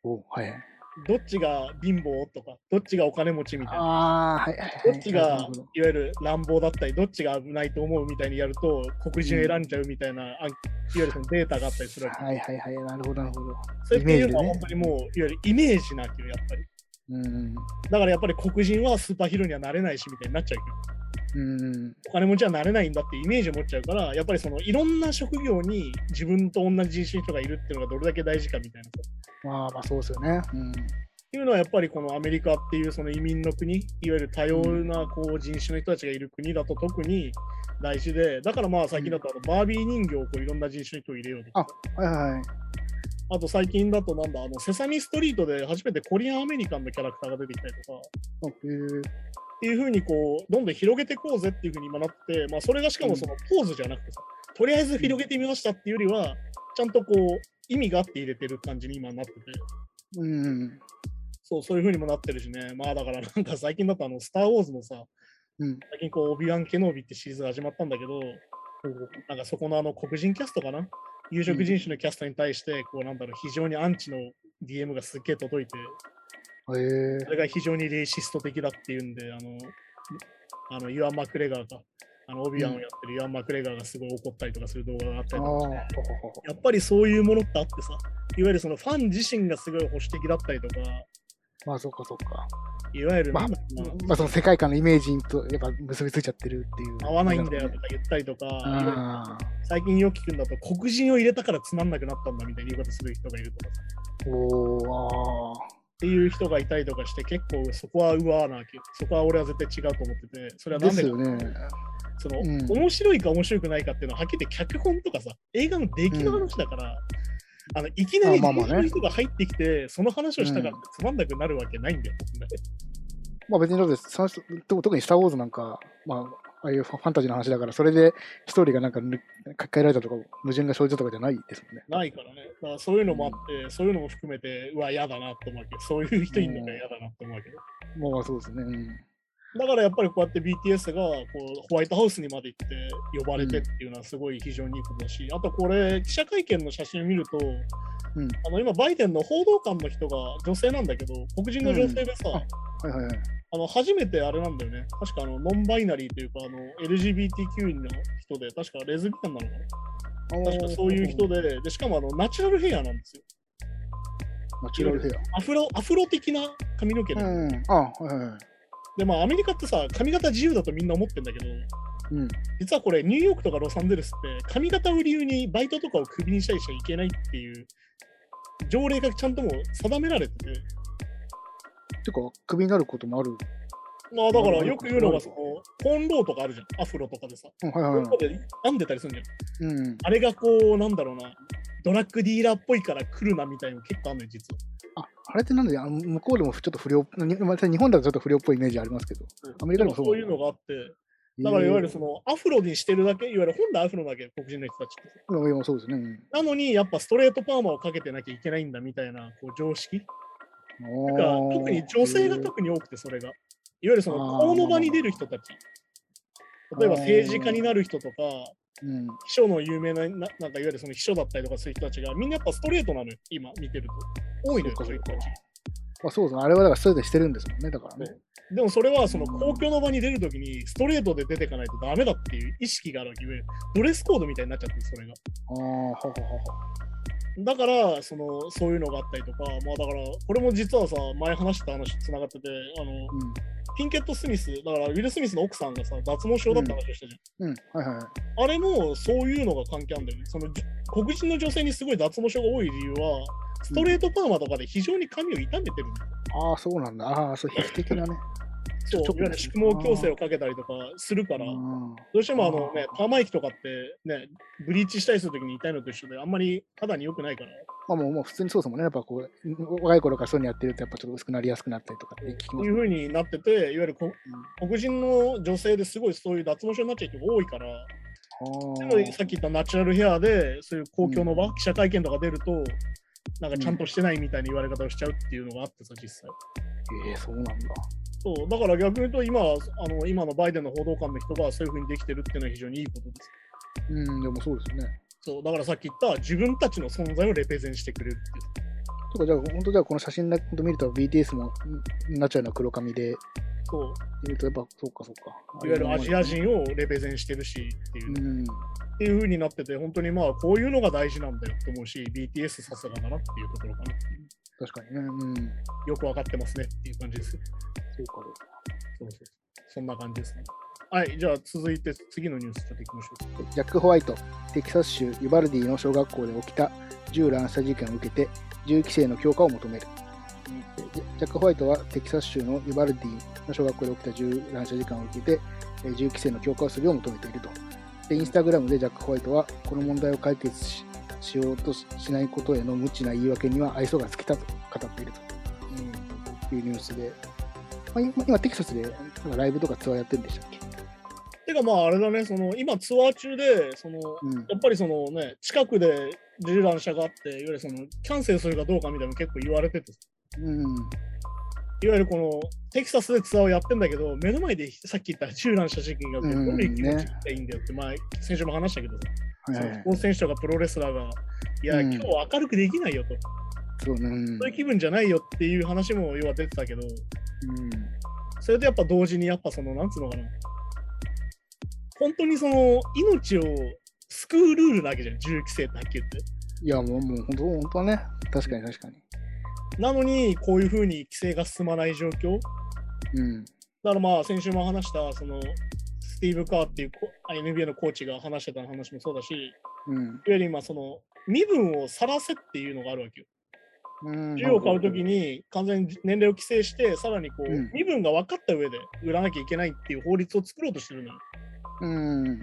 おはいはい。どっちが貧乏とか、どっちがお金持ちみたいな、はいはいはい。どっちがいわゆる乱暴だったり、どっちが危ないと思うみたいにやると、黒人を選んじゃうみたいな、あんいわゆるそのデータがあったりするわけ。はいはいはい。なるほど、なるほど。それっていうのは本当にもう、いわゆるイメージなわけよ、やっぱり。うん。だからやっぱり黒人はスーパーヒーローにはなれないしみたいになっちゃうけど。うん。お金持ちはなれないんだってイメージを持っちゃうから、やっぱりそのいろんな職業に自分と同じ人種の人がいるっていうのがどれだけ大事かみたいな。まあまあそうですよね。うん。っていうのはやっぱりこのアメリカっていうその移民の国、いわゆる多様なこう人種の人たちがいる国だと特に大事で、だからまあ最近だとあのバービー人形をこういろんな人種の人を入れようとか。はいはい。あと最近だとなんだ、あのセサミストリートで初めてコリアンアメリカンのキャラクターが出てきたりとか、っていうふうにこう、どんどん広げていこうぜっていうふうに今なって、まあそれがしかもそのポーズじゃなくてさ、とりあえず広げてみましたっていうよりは、ちゃんとこう、意味があって入れてる感じに今なってて、うん。そう、そういうふうにもなってるしね、まあだからなんか最近だとあの、スター・ウォーズのさ、うん。最近こう、オビワン・ケノービってシリーズが始まったんだけど、なんかそこのあの黒人キャストかな？有色人種のキャストに対して、こうなんだろう、非常にアンチの DM がすっげえ届いて、それが非常にレイシスト的だっていうんで、あの、あのユアン・マクレガーが、あのオビワンをやってるユアン・マクレガーがすごい怒ったりとかする動画があったりとかやっぱりそういうものってあってさ、いわゆるそのファン自身がすごい保守的だったりとか、まあそうかそうか。いわゆるまあまあその世界観のイメージとやっぱ結びついちゃってるっていう。合わないんだよとか言ったりとか、最近よく聞くんだと、黒人を入れたからつまんなくなったんだみたいな言い方する人がいるとかさ、あ。おーあっていう人がいたりとかして、結構そこはうわーな。そこは俺は絶対違うと思ってて、それはなんでかよね。その、うん面白いか面白くないかっていうのははっきり言って脚本とかさ、映画の出来の話だから、あのいきなりあまあまあねそういう人が入ってきて、その話をしたからつまんなくなるわけないんだよ。まあ別にだって特に「スター・ウォーズ」なんか、まあ、ああいうファンタジーの話だから、それでストーリーがなんかぬ書き換えられたとか、矛盾が生じたとかじゃないですもんね。ないからね。だからそういうのもあって、そういうのも含めて、うわ、嫌だなって思うわけど、そういう人いるのが嫌だなって思うわけど。まあそうですね。うんだからやっぱりこうやって BTS がこうホワイトハウスにまで行って呼ばれてっていうのはすごい非常にいいことだし、あとこれ記者会見の写真を見ると、うん。あの今バイデンの報道官の人が女性なんだけど黒人の女性でさ、うん。はい。はい。はい。あの初めてあれなんだよね。確かあのノンバイナリーというかあの LGBTQ の人で確かレズビアンなのかな。確かそういう人ででしかもあのナチュラルヘアなんですよ。ナチュラルヘア。フロアフロ的な髪の毛で、ア。うん。あ、はいはいはい。でまあアメリカってさ髪型自由だとみんな思ってんだけどうん。実はこれニューヨークとかロサンゼルスって髪型を理由にバイトとかをクビにしたりしちゃいけないっていう条例がちゃんともう定められてててか、クビになることもある。まあだからよく言うのがそのコーンローとかあるじゃんアフロとかでさうん、はいはいはい。で編んでたりするんじゃんうん。あれがこうなんだろうなドラッグディーラーっぽいから来るなみたいなの結構あんのよ実はあ、あれってなんで、あの向こうでもちょっと不良、日本だとちょっと不良っぽいイメージありますけど。アメリカでもそうそういうのがあってだからいわゆるそのアフロにしてるだけいわゆる本来アフロなわけよ黒人の人たちってそうですね。うんなのにやっぱストレートパーマをかけてなきゃいけないんだみたいなこう常識なんか特に女性が特に多くてそれが。いわゆるそのあー法の場に出る人たち。例えば政治家になる人とか、うん。秘書の有名な、ななんかいわゆるその秘書だったりとかする人たちが、みんなやっぱストレートなのよ、今見てると。多いのよ、そうういう人たち。まあ、そうですね。あれはだからストレートにしてるんですもんね。だからね。でもそれはその公共の場に出るときにストレートで出ていかないとダメだっていう意識があるわけいわゆるドレスコードみたいになっちゃってるそれが。ああ、はははは。だからそのそういうのがあったりとか、まあだからこれも実はさ前話した話つながっててあのうん。ピンケット・スミスだからウィル・スミスの奥さんがさ脱毛症だった話をしたじゃん。うん。はいはいはい。あれもそういうのが関係あるんだよね。そのじ黒人の女性にすごい脱毛症が多い理由はストレートパーマとかで非常に髪を傷めてるんだよ。ああ、そうなんだ。ああ、そう、皮膚的なね。そう、いわゆる宿毛矯正をかけたりとかするから、どうん。うしてもあのねパーマ液とかってね、ブリーチしたりするときに痛いのと一緒で、あんまり肌に良くないから。まあもう、もう普通にそうですもんね。やっぱこう、若い頃からそういうのやってると、やっぱちょっと薄くなりやすくなったりとかって聞きます。いうふうになってて、いわゆるこ黒人の女性ですごいそういう脱毛症になっちゃう人が多いから、でもさっき言ったナチュラルヘアで、そういう公共の場、記者会見とか出ると、なんかちゃんとしてないみたいな言われ方をしちゃうっていうのがあってさ、実際。ええそうなんだ。そう、だから逆に言うと今、あの今のバイデンの報道官の人がそういうふうにできてるっていうのは非常にいいことです。うん、でもそうですよね。そう、だからさっき言った自分たちの存在をレペゼンしてくれるっていう。とか、じゃあ、本当じゃあこの写真だけ見ると BTS もんナチュラルな黒髪でそう、見ると、やっぱそうかそうか。いわゆるアジア人をレペゼンしてるしっていう、うん。っていうふうになってて、本当にまあこういうのが大事なんだよと思うし、BTS さすがだなっていうところかな。確かにね。うん。よくわかってますねっていう感じですよ。そうかそうか。そうそう。そんな感じですね。はい、じゃあ続いて次のニュースちょっと行きましょう。ジャック・ホワイト、テキサス州ユバルディの小学校で起きた銃乱射事件を受けて、銃規制の強化を求める。ジャック・ホワイトはテキサス州のユバルディの小学校で起きた銃乱射事件を受けて、えー銃規制の強化をするよう求めていると。で、インスタグラムでジャック・ホワイトは、この問題を解決ししようとししないことへの無知な言い訳には愛想が尽きたと語っていると。いうニュースで、まあ、今今、テキサスでなんかライブとかツアーやってるんでしたっけ？てかまああれだね、その今ツアー中で、そのうん。やっぱりそのね、近くで銃乱射があって、いわゆるそのキャンセルするかどうかみたいなの結構言われてて、うん。いわゆるこのテキサスでツアーをやってんだけど、目の前でさっき言った銃乱射事件がどういう気持ちねがいいんだよって、まあ先週も話したけどさ、スポーツ選手とかプロレスラーが、いや、うん。今日明るくできないよと、そういう気分じゃないよっていう話も要は出てたけど、うん。それとやっぱ同時にやっぱその、なんつうのかな、本当にその命を救うルールなわけじゃん、銃規制ってはっきり言って。いや、もう、もう本当、本当はね。確かに確かに。なのに、こういうふうに規制が進まない状況。うん。だからまあ、先週も話した、その、スティーブ・カーっていうこ NBA のコーチが話してた話もそうだし、いわうん。ゆる今、その、身分を晒せっていうのがあるわけよ。うん銃を買うときに完全に年齢を規制して、さらにこう、うん身分が分かった上で売らなきゃいけないっていう法律を作ろうとしてるのよ。うん。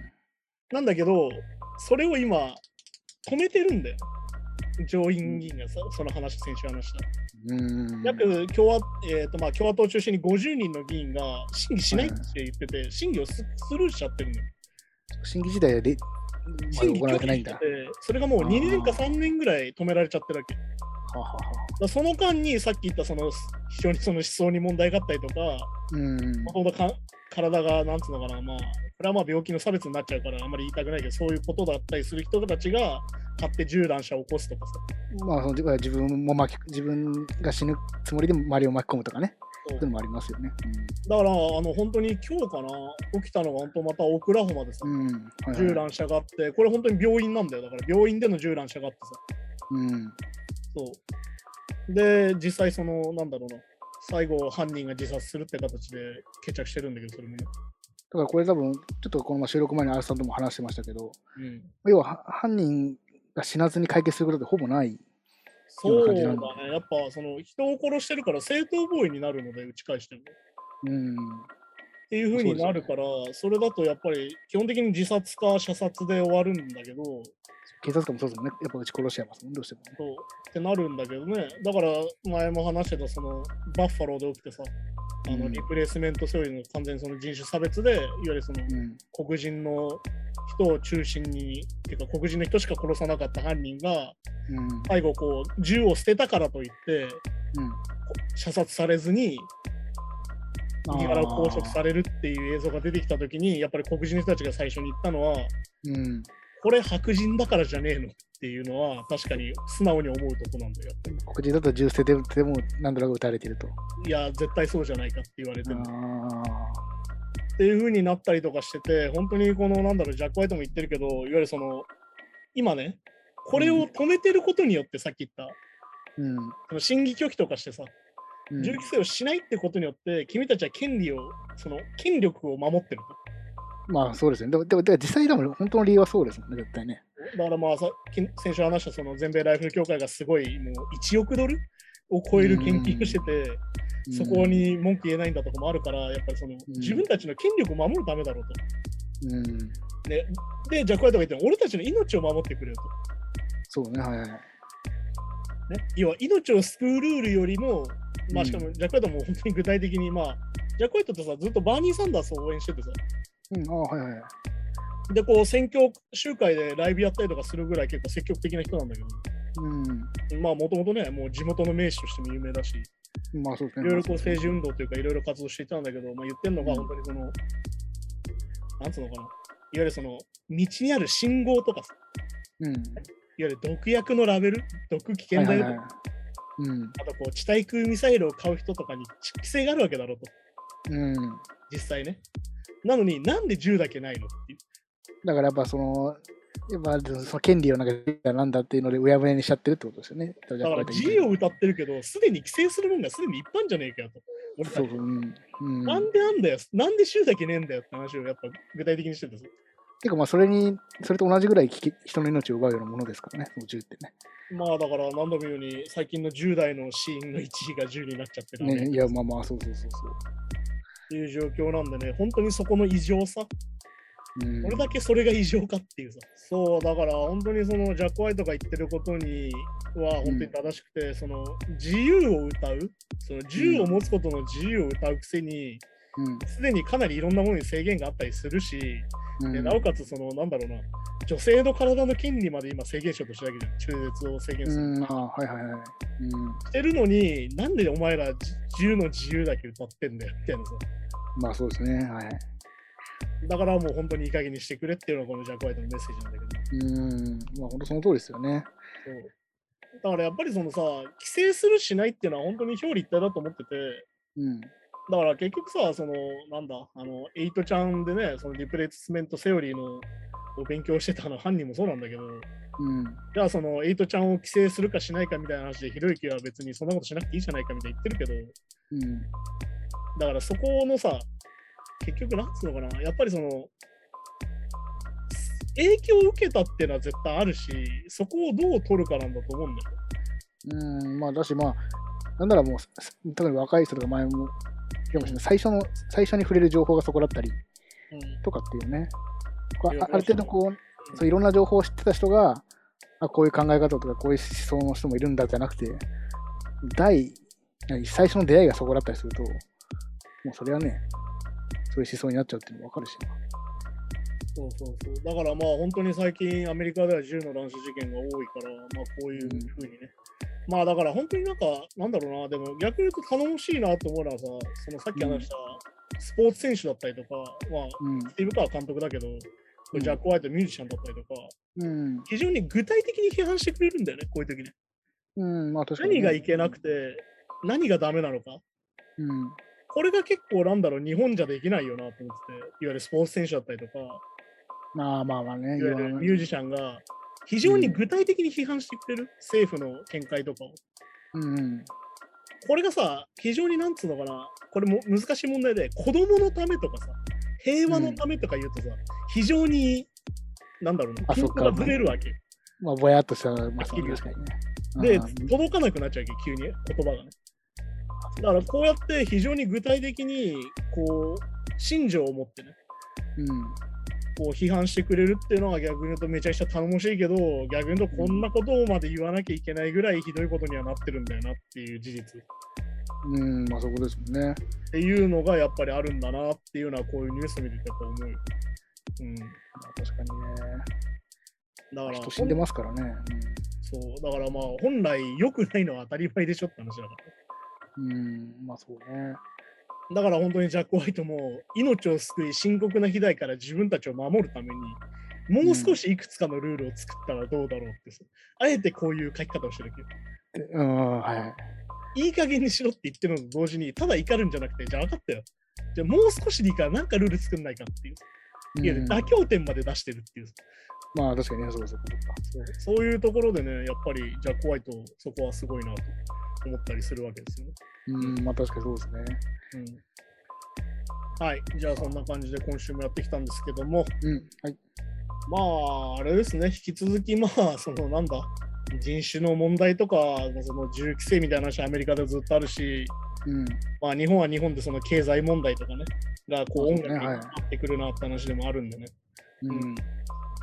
なんだけど、それを今、止めてるんだよ。上院議員がさ、その話、先週話した。うん。約共和,、えーとまあ、共和党を中心に50人の議員が審議しないって言ってて、審議をススルーしちゃってるのよ。審議時代で、まだ審議行われてないんだ。拒否しててそれがもう2年か3年ぐらい止められちゃってるわけ。だその間にさっき言ったその非常にその思想に問題があったりとか、うん。体がなんつうのかな、まあ、これはまあ病気の差別になっちゃうからあんまり言いたくないけど、そういうことだったりする人たちが買って銃乱射を起こすとかさ。まあ、その自自分も巻き、自分が死ぬつもりで周りを巻き込むとかね。そういうのもありますよね。だから、あの本当に今日かな、起きたのが本当またオクラホマでさ、うん。うん。はいはい銃乱射があって、これ本当に病院なんだよ。だから病院での銃乱射があってさ。うん。そう。で、実際その、なんだろうな、最後犯人が自殺するって形で決着してるんだけど、それもね。だからこれ多分、ちょっとこの収録前にアルさんとも話してましたけど、うん。要はは犯人が死なずに解決することってほぼない。そうだね感じなんだ。やっぱその人を殺してるから正当防衛になるので、打ち返しても。うん。っていう風になるから、それだとやっぱり基本的に自殺か射殺で終わるんだけど、警察官もそうですもんね。やっぱ撃ち殺しちゃいますもん、どうしてもね。そうってなるんだけどね、だから前も話してたそのバッファローで起きてさ、あのうんリプレイスメントセオリーの完全にその人種差別で、いわゆるそのうん。黒人の人を中心に、っていうか黒人の人しか殺さなかった犯人が、うん。最後こう銃を捨てたからといって、うん。射殺されずに身柄を拘束されるっていう映像が出てきたときに、やっぱり黒人の人たちが最初に言ったのは、うん。これ白人だからじゃねえのっていうのは、確かに素直に思うとこなんだよ。黒人だと銃捨ててても何度か撃たれてると。いや、絶対そうじゃないかって言われてる。あっていう風になったりとかしてて、本当にこの、なんだろう、ジャック・ワイトも言ってるけど、いわゆるその、今ね、これを止めてることによって、さっき言った、ーうん。その審議拒否とかしてさ、うん銃規制をしないってことによって、君たちは権利を、その権力を守ってるまあそうですね。でも、でもでも実際多分本当の理由はそうですもんね、絶対ね。と。だからまあさ、き先週話したその全米ライフル協会がすごいもう1億ドルを超える研究をしてて、そこに文句言えないんだとかもあるから、やっぱりその、自分たちの権力を守るためだろうと。うん。で、ジャック・ワイトが言ってる俺たちの命を守ってくれよと。そうね、はいはい。ね、要は命を救うルールよりも、まあ、うんしかもジャック・ワイトも本当に具体的に、まあ、ジャック・ワイトってさ、ずっとバーニー・サンダースを応援しててさ、うん、ああ、はいはい。で、こう、選挙集会でライブやったりとかするぐらい結構積極的な人なんだけど、うん。まあ、もともとね、もう地元の名士としても有名だし、まあそうですね。いろいろこう政治運動というか、いろいろ活動していたんだけど、まあ、言ってるのが、うん。本当にその、なんつうのかな、いわゆるその、道にある信号とかさ、うん。いわゆる毒薬のラベル、毒危険だよとか、はいはいはいうん。あとこう、地対空ミサイルを買う人とかに規制があるわけだろうと、うん。実際ね。なのになんで銃だけないのっていう。だからやっぱその、やっぱその権利をなんかなんだっていうのでうやむやにしちゃってるってことですよね。だだから自由を歌ってるけど、すでに規制するもんがすでに一般じゃねえかよと。俺たちそうそう。うん。うん。なんでなんだよ、なんで州だけねえんだよって話をやっぱ具体的にしててさてかまあそれに、それと同じぐらいき人の命を奪うようなものですからね、その銃ってね。まあだから何度も言うように、最近の10代の死因の1位が銃になっちゃってるねね、いやまあまあそうそうそうそう。っていう状況なんでね、本当にそこの異常さ、うん、どれだけそれが異常かっていうさ。そう、だから本当にそのジャック・ワイトが言ってることには本当に正しくて、その自由を歌う、その銃を持つことの自由を歌うくせに、うんすでにかなりいろんなものに制限があったりするし、うんでなおかつその、なんだろうな、女性の体の権利まで今制限しようとしてるわけじゃん、中絶を制限する。うん、ああはいはいはい。してるのに、なんでお前らじ銃の自由だけ歌ってんだよみたいなさ。うん、まあそうですね。はい。だからもう本当にいい加減にしてくれっていうのがこのジャック・ワイトのメッセージなんだけど。うん、まあ本当その通りですよね。そうだからやっぱりそのさ、規制するしないっていうのは本当に表裏一体だと思ってて、うん。だから結局さ、その、なんだ、あの、エイトちゃんでね、そのリプレイスメントセオリーのを勉強してたの犯人もそうなんだけど、うん。じゃあそのエイトちゃんを規制するかしないかみたいな話で、ひろゆきは別にそんなことしなくていいじゃないかみたいな言ってるけど、うん。だからそこのさ、結局なんつうのかな、やっぱりその、影響を受けたっていうのは絶対あるし、そこをどう取るかなんだと思うんだよ。うん、まあ、だし、まあ、なんならもう、す特に若い人とか前も、かもしれない。最初の、最初に触れる情報がそこだったりうんとかっていうね。こういやあある程度こう、そういろんな情報を知ってた人が、あこういう考え方とか、こういう思想の人もいるんだじゃなくて、第、何最初の出会いがそこだったりすると、もうそれはね、そういう思想になっちゃうっていうのもわかるしな。そうそうそう。だからまあ本当に最近アメリカでは銃の乱射事件が多いから、まあこういうふうにね。まあだから本当になんか、なんだろうな、でも逆に言うと頼もしいなと思うのはさ、そのさっき話したスポーツ選手だったりとか、まあ、うん。スティーブ・カー監督だけど、うんジャック・ホワイトミュージシャンだったりとか、うん。非常に具体的に批判してくれるんだよね、こういう時に。うん。まあ確かに、何がいけなくて、何がダメなのか。うん。これが結構なんだろう、日本じゃできないよなと思ってて、いわゆるスポーツ選手だったりとか、まあまあまあね。いわゆるミュージシャンが非常に具体的に批判してくれる、政府の見解とかを。うんうん。これがさ、非常になんつうのかな、これも難しい問題で、子供のためとかさ、平和のためとか言うとさ、非常に、なんだろうな、あそっかピントがずれるわけ。まあぼやっとした、まあ確かにね。でうん、届かなくなっちゃうわけ、急に言葉がね。だからこうやって非常に具体的に、こう、信条を持ってね、うん。こう批判してくれるっていうのは逆に言うとめちゃくちゃ頼もしいけど、逆に言うとこんなことをまで言わなきゃいけないぐらいひどいことにはなってるんだよなっていう事実。うん、まあそこですもんね。っていうのがやっぱりあるんだなっていうのはこういうニュース見ててやっぱ思うよ。うん。まあ確かにね。だから、人死んでますからね。そう、だからまあ本来良くないのは当たり前でしょって話だから。うん、うん、まあそうね。だから本当にジャック・ホワイトも命を救い深刻な被害から自分たちを守るためにもう少しいくつかのルールを作ったらどうだろうってさ、あえてこういう書き方をしてるけど、でうん、はい。いい加減にしろって言ってるのと同時に、ただ怒るんじゃなくて、じゃあ分かったよ。じゃあもう少しでいいからなんかルール作んないかっていう。いや、うん妥協点まで出してるっていう。まあ確かにね、そうそういうところでね、やっぱりジャック・ホワイト、そこはすごいなと思ったりするわけですよね。うん、まあ確かにそうですね。うん、はい、じゃあそんな感じで今週もやってきたんですけども、うん、はい。まあ、あれですね、引き続き、まあ、そのなんだ、人種の問題とか、その銃規制みたいな話、アメリカでずっとあるし、うん、まあ、日本は日本でその経済問題とかね、がこう音楽にはいなってくるなって話でもあるんでね、うん、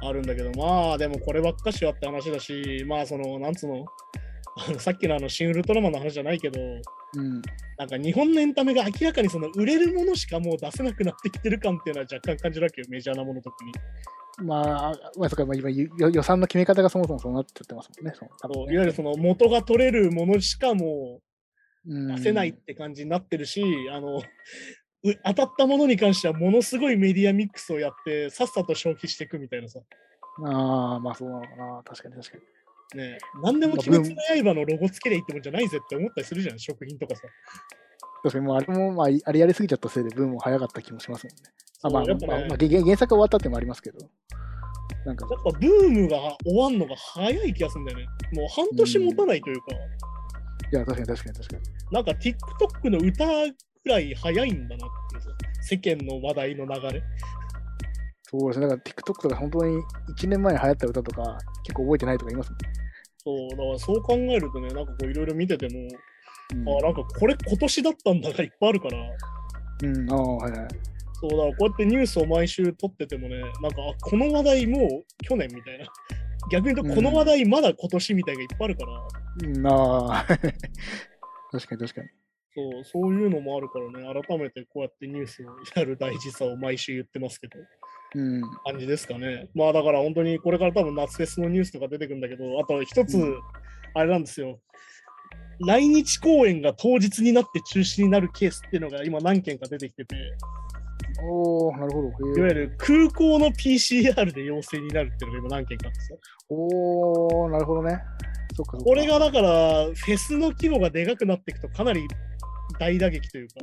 あるんだけど、まあ、でもこればっかしはって話だし、まあ、その、なんつうの、あ のさっきのあのシン・ウルトラマンの話じゃないけど、うん。なんか日本のエンタメが明らかにその売れるものしかもう出せなくなってきてる感っていうのは若干感じるわけよ、メジャーなもの特に。まあ、まあ、そっか、まあ、今、予予算の決め方がそもそもそうなっちゃってますもんね。そのねいわゆるその元が取れるものしかもうんう出せないって感じになってるし、あのう当たったものに関してはものすごいメディアミックスをやってさっさと消費していくみたいなさ。ああ、まあそうなのかな。確かに確かに。ねえ、何でもまあ鬼滅の刃のロゴつけりゃいいってもんじゃないぜって思ったりするじゃん、食品とかさ。確かにもうあれも、まあ、あれやりすぎちゃったせいでブームも早かった気もしますもんね。あまあ、ねまあ、まあ、原原作は終わったってのもありますけど。なんか、やっぱブームが終わんのが早い気がするんだよね。もう半年持たないというか、いや、確かに確かに確かに。なんか TikTok の歌ぐらい早いんだなっていうさ、世間の話題の流れ。そうですね。だから TikTok とか本当に1年前に流行った歌とか結構覚えてないとか言いますそう、だからそう考えるとね、なんかこういろいろ見てても、もん。あなんかこれ今年だったんだがいっぱいあるから、うん、うん、ああ、はいはい。そうだこうやってニュースを毎週撮っててもね、なんかあこの話題もう去年みたいな。逆に言うとこの話題まだ今年みたいがいっぱいあるから、うん、ああ、確かに確かに。そうそういうのもあるからね、改めてこうやってニュースをやる大事さを毎週言ってますけど、うん。感じですかね。まあだから本当にこれから多分夏フェスのニュースとか出てくるんだけど、あと一つ、うんあれなんですよ。来日公演が当日になって中止になるケースっていうのが今何件か出てきてて、おおなるほど。いわゆる空港の PCR で陽性になるっていうのが今何件かあってさ。おおなるほどね。そっか。これがだから、フェスの規模がでかくなっていくとかなり大打撃というか、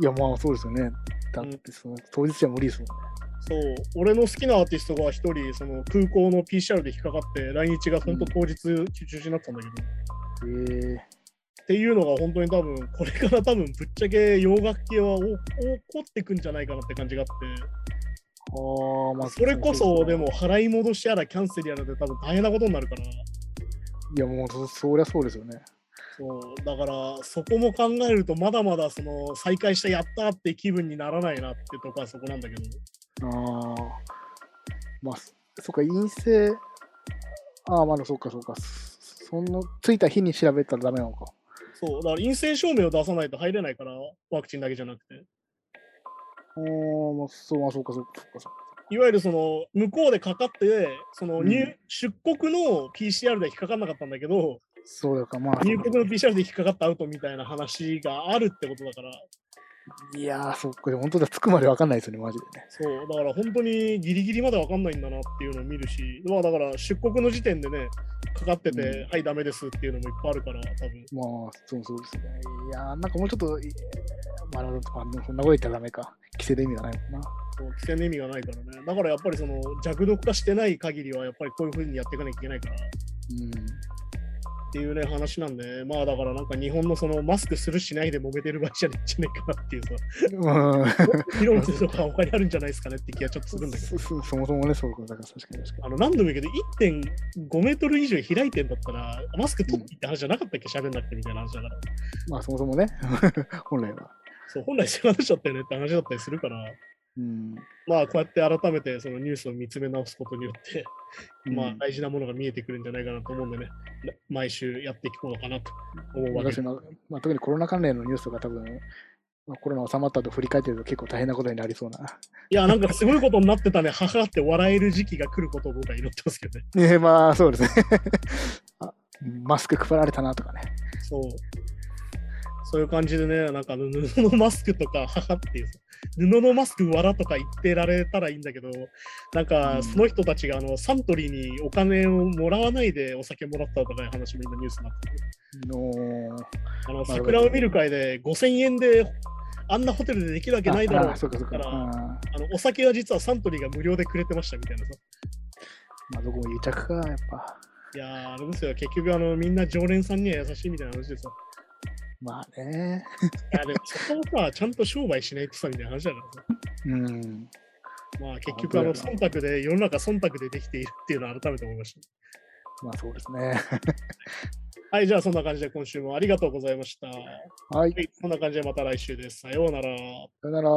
いや、まあそうですよね。だってその、当日じゃ無理ですもんね。そう、俺の好きなアーティストが一人、その空港の PCR で引っかかって、来日が本当当日中止になったんだけど、ええっていうのが本当に多分、これから多分ぶっちゃけ洋楽系はお起こってくんじゃないかなって感じがあって、ああ、まあそれこそでもう払い戻しやらキャンセルやらで多分大変なことになるから、いや、もうそ、そりゃそうですよね。そうだからそこも考えるとまだまだその再開したやったーって気分にならないなってとこはそこなんだけどああ。まあ、そっか、陰性。ああ、まだそうか、そうか。その、着いた日に調べたらダメなのか。そうだから陰性証明を出さないと入れないからワクチンだけじゃなくてああ、まあ、そう、あそうか、そうか、そうか。そうかいわゆるその向こうでかかってその入、うん。出国の PCR で引っかかんなかったんだけどそうだから、まあ、入国の PCR で引っかかったアウトみたいな話があるってことだからいやー、そっか、本当だ、着くまで分かんないですよね、マジでね。そうだから本当にギリギリまでわかんないんだなっていうのを見るしまあだから出国の時点でねかかってて、うんはいダメですっていうのもいっぱいあるから多分まあ、そうそうですね。いやー、なんかもうちょっと、いまあ、まあ、そんなこと言ったらダメか。規制で意味がないもんな。規制の意味がないからねだからやっぱりその弱毒化してない限りはやっぱりこういうふうにやっていかなきゃいけないからっていうね話なんでまあだからなんか日本のそのマスクするしないで揉めてる場合じゃないんじゃないかなっていうさ。議論するとか他にあるんじゃないですかねって気がちょっとするんだけど。そもそもね、そうか、だから確かに確かあの何度も言うけど1.5メートル以上開いてんだったらマスク取ってって話じゃなかったっけ？喋んなくてみたいな話だから。に。まあ、そもそもね、本来は。そう本来そういう話だったよねって話だったりするからうん。まあこうやって改めてそのニュースを見つめ直すことによって、まあうん大事なものが見えてくるんじゃないかなと思うんでね、毎週やっていこうかなと思うわけで私の、まあ、特にコロナ関連のニュースとか多分、まあ、コロナ収まった後振り返ってると結構大変なことになりそうな。いや、なんかすごいことになってたね、母って笑える時期が来ることを僕は祈ってますけどね。ねまあ、そうですね あ。マスク配られたなとかね。そう。そういう感じでね、なんか布のマスクとか、母っていうさ、布のマスクわらとか言ってられたらいいんだけど、なんうん。かその人たちがあのサントリーにお金をもらわないでお酒もらったとかいう話も今ニュースになってあの桜を見る会で5000円であんなホテルでできるわけないだろうからああのお酒は実はサントリーが無料でくれてましたみたいなさ。まあ、どこも癒着か、やっぱ。いやー、あれですよ、結局あのみんな常連さんには優しいみたいな話でさ。まあね。いや、でもそこはさ、ちゃんと商売しないとさみたいな話だからさ。うん。まあ結局あの忖度で、世の中忖度でできているっていうのを改めて思いました。まあそうですね。はい、じゃあそんな感じで今週もありがとうございました。ははい。い、そんな感じでまた来週です。さようなら。さよなら。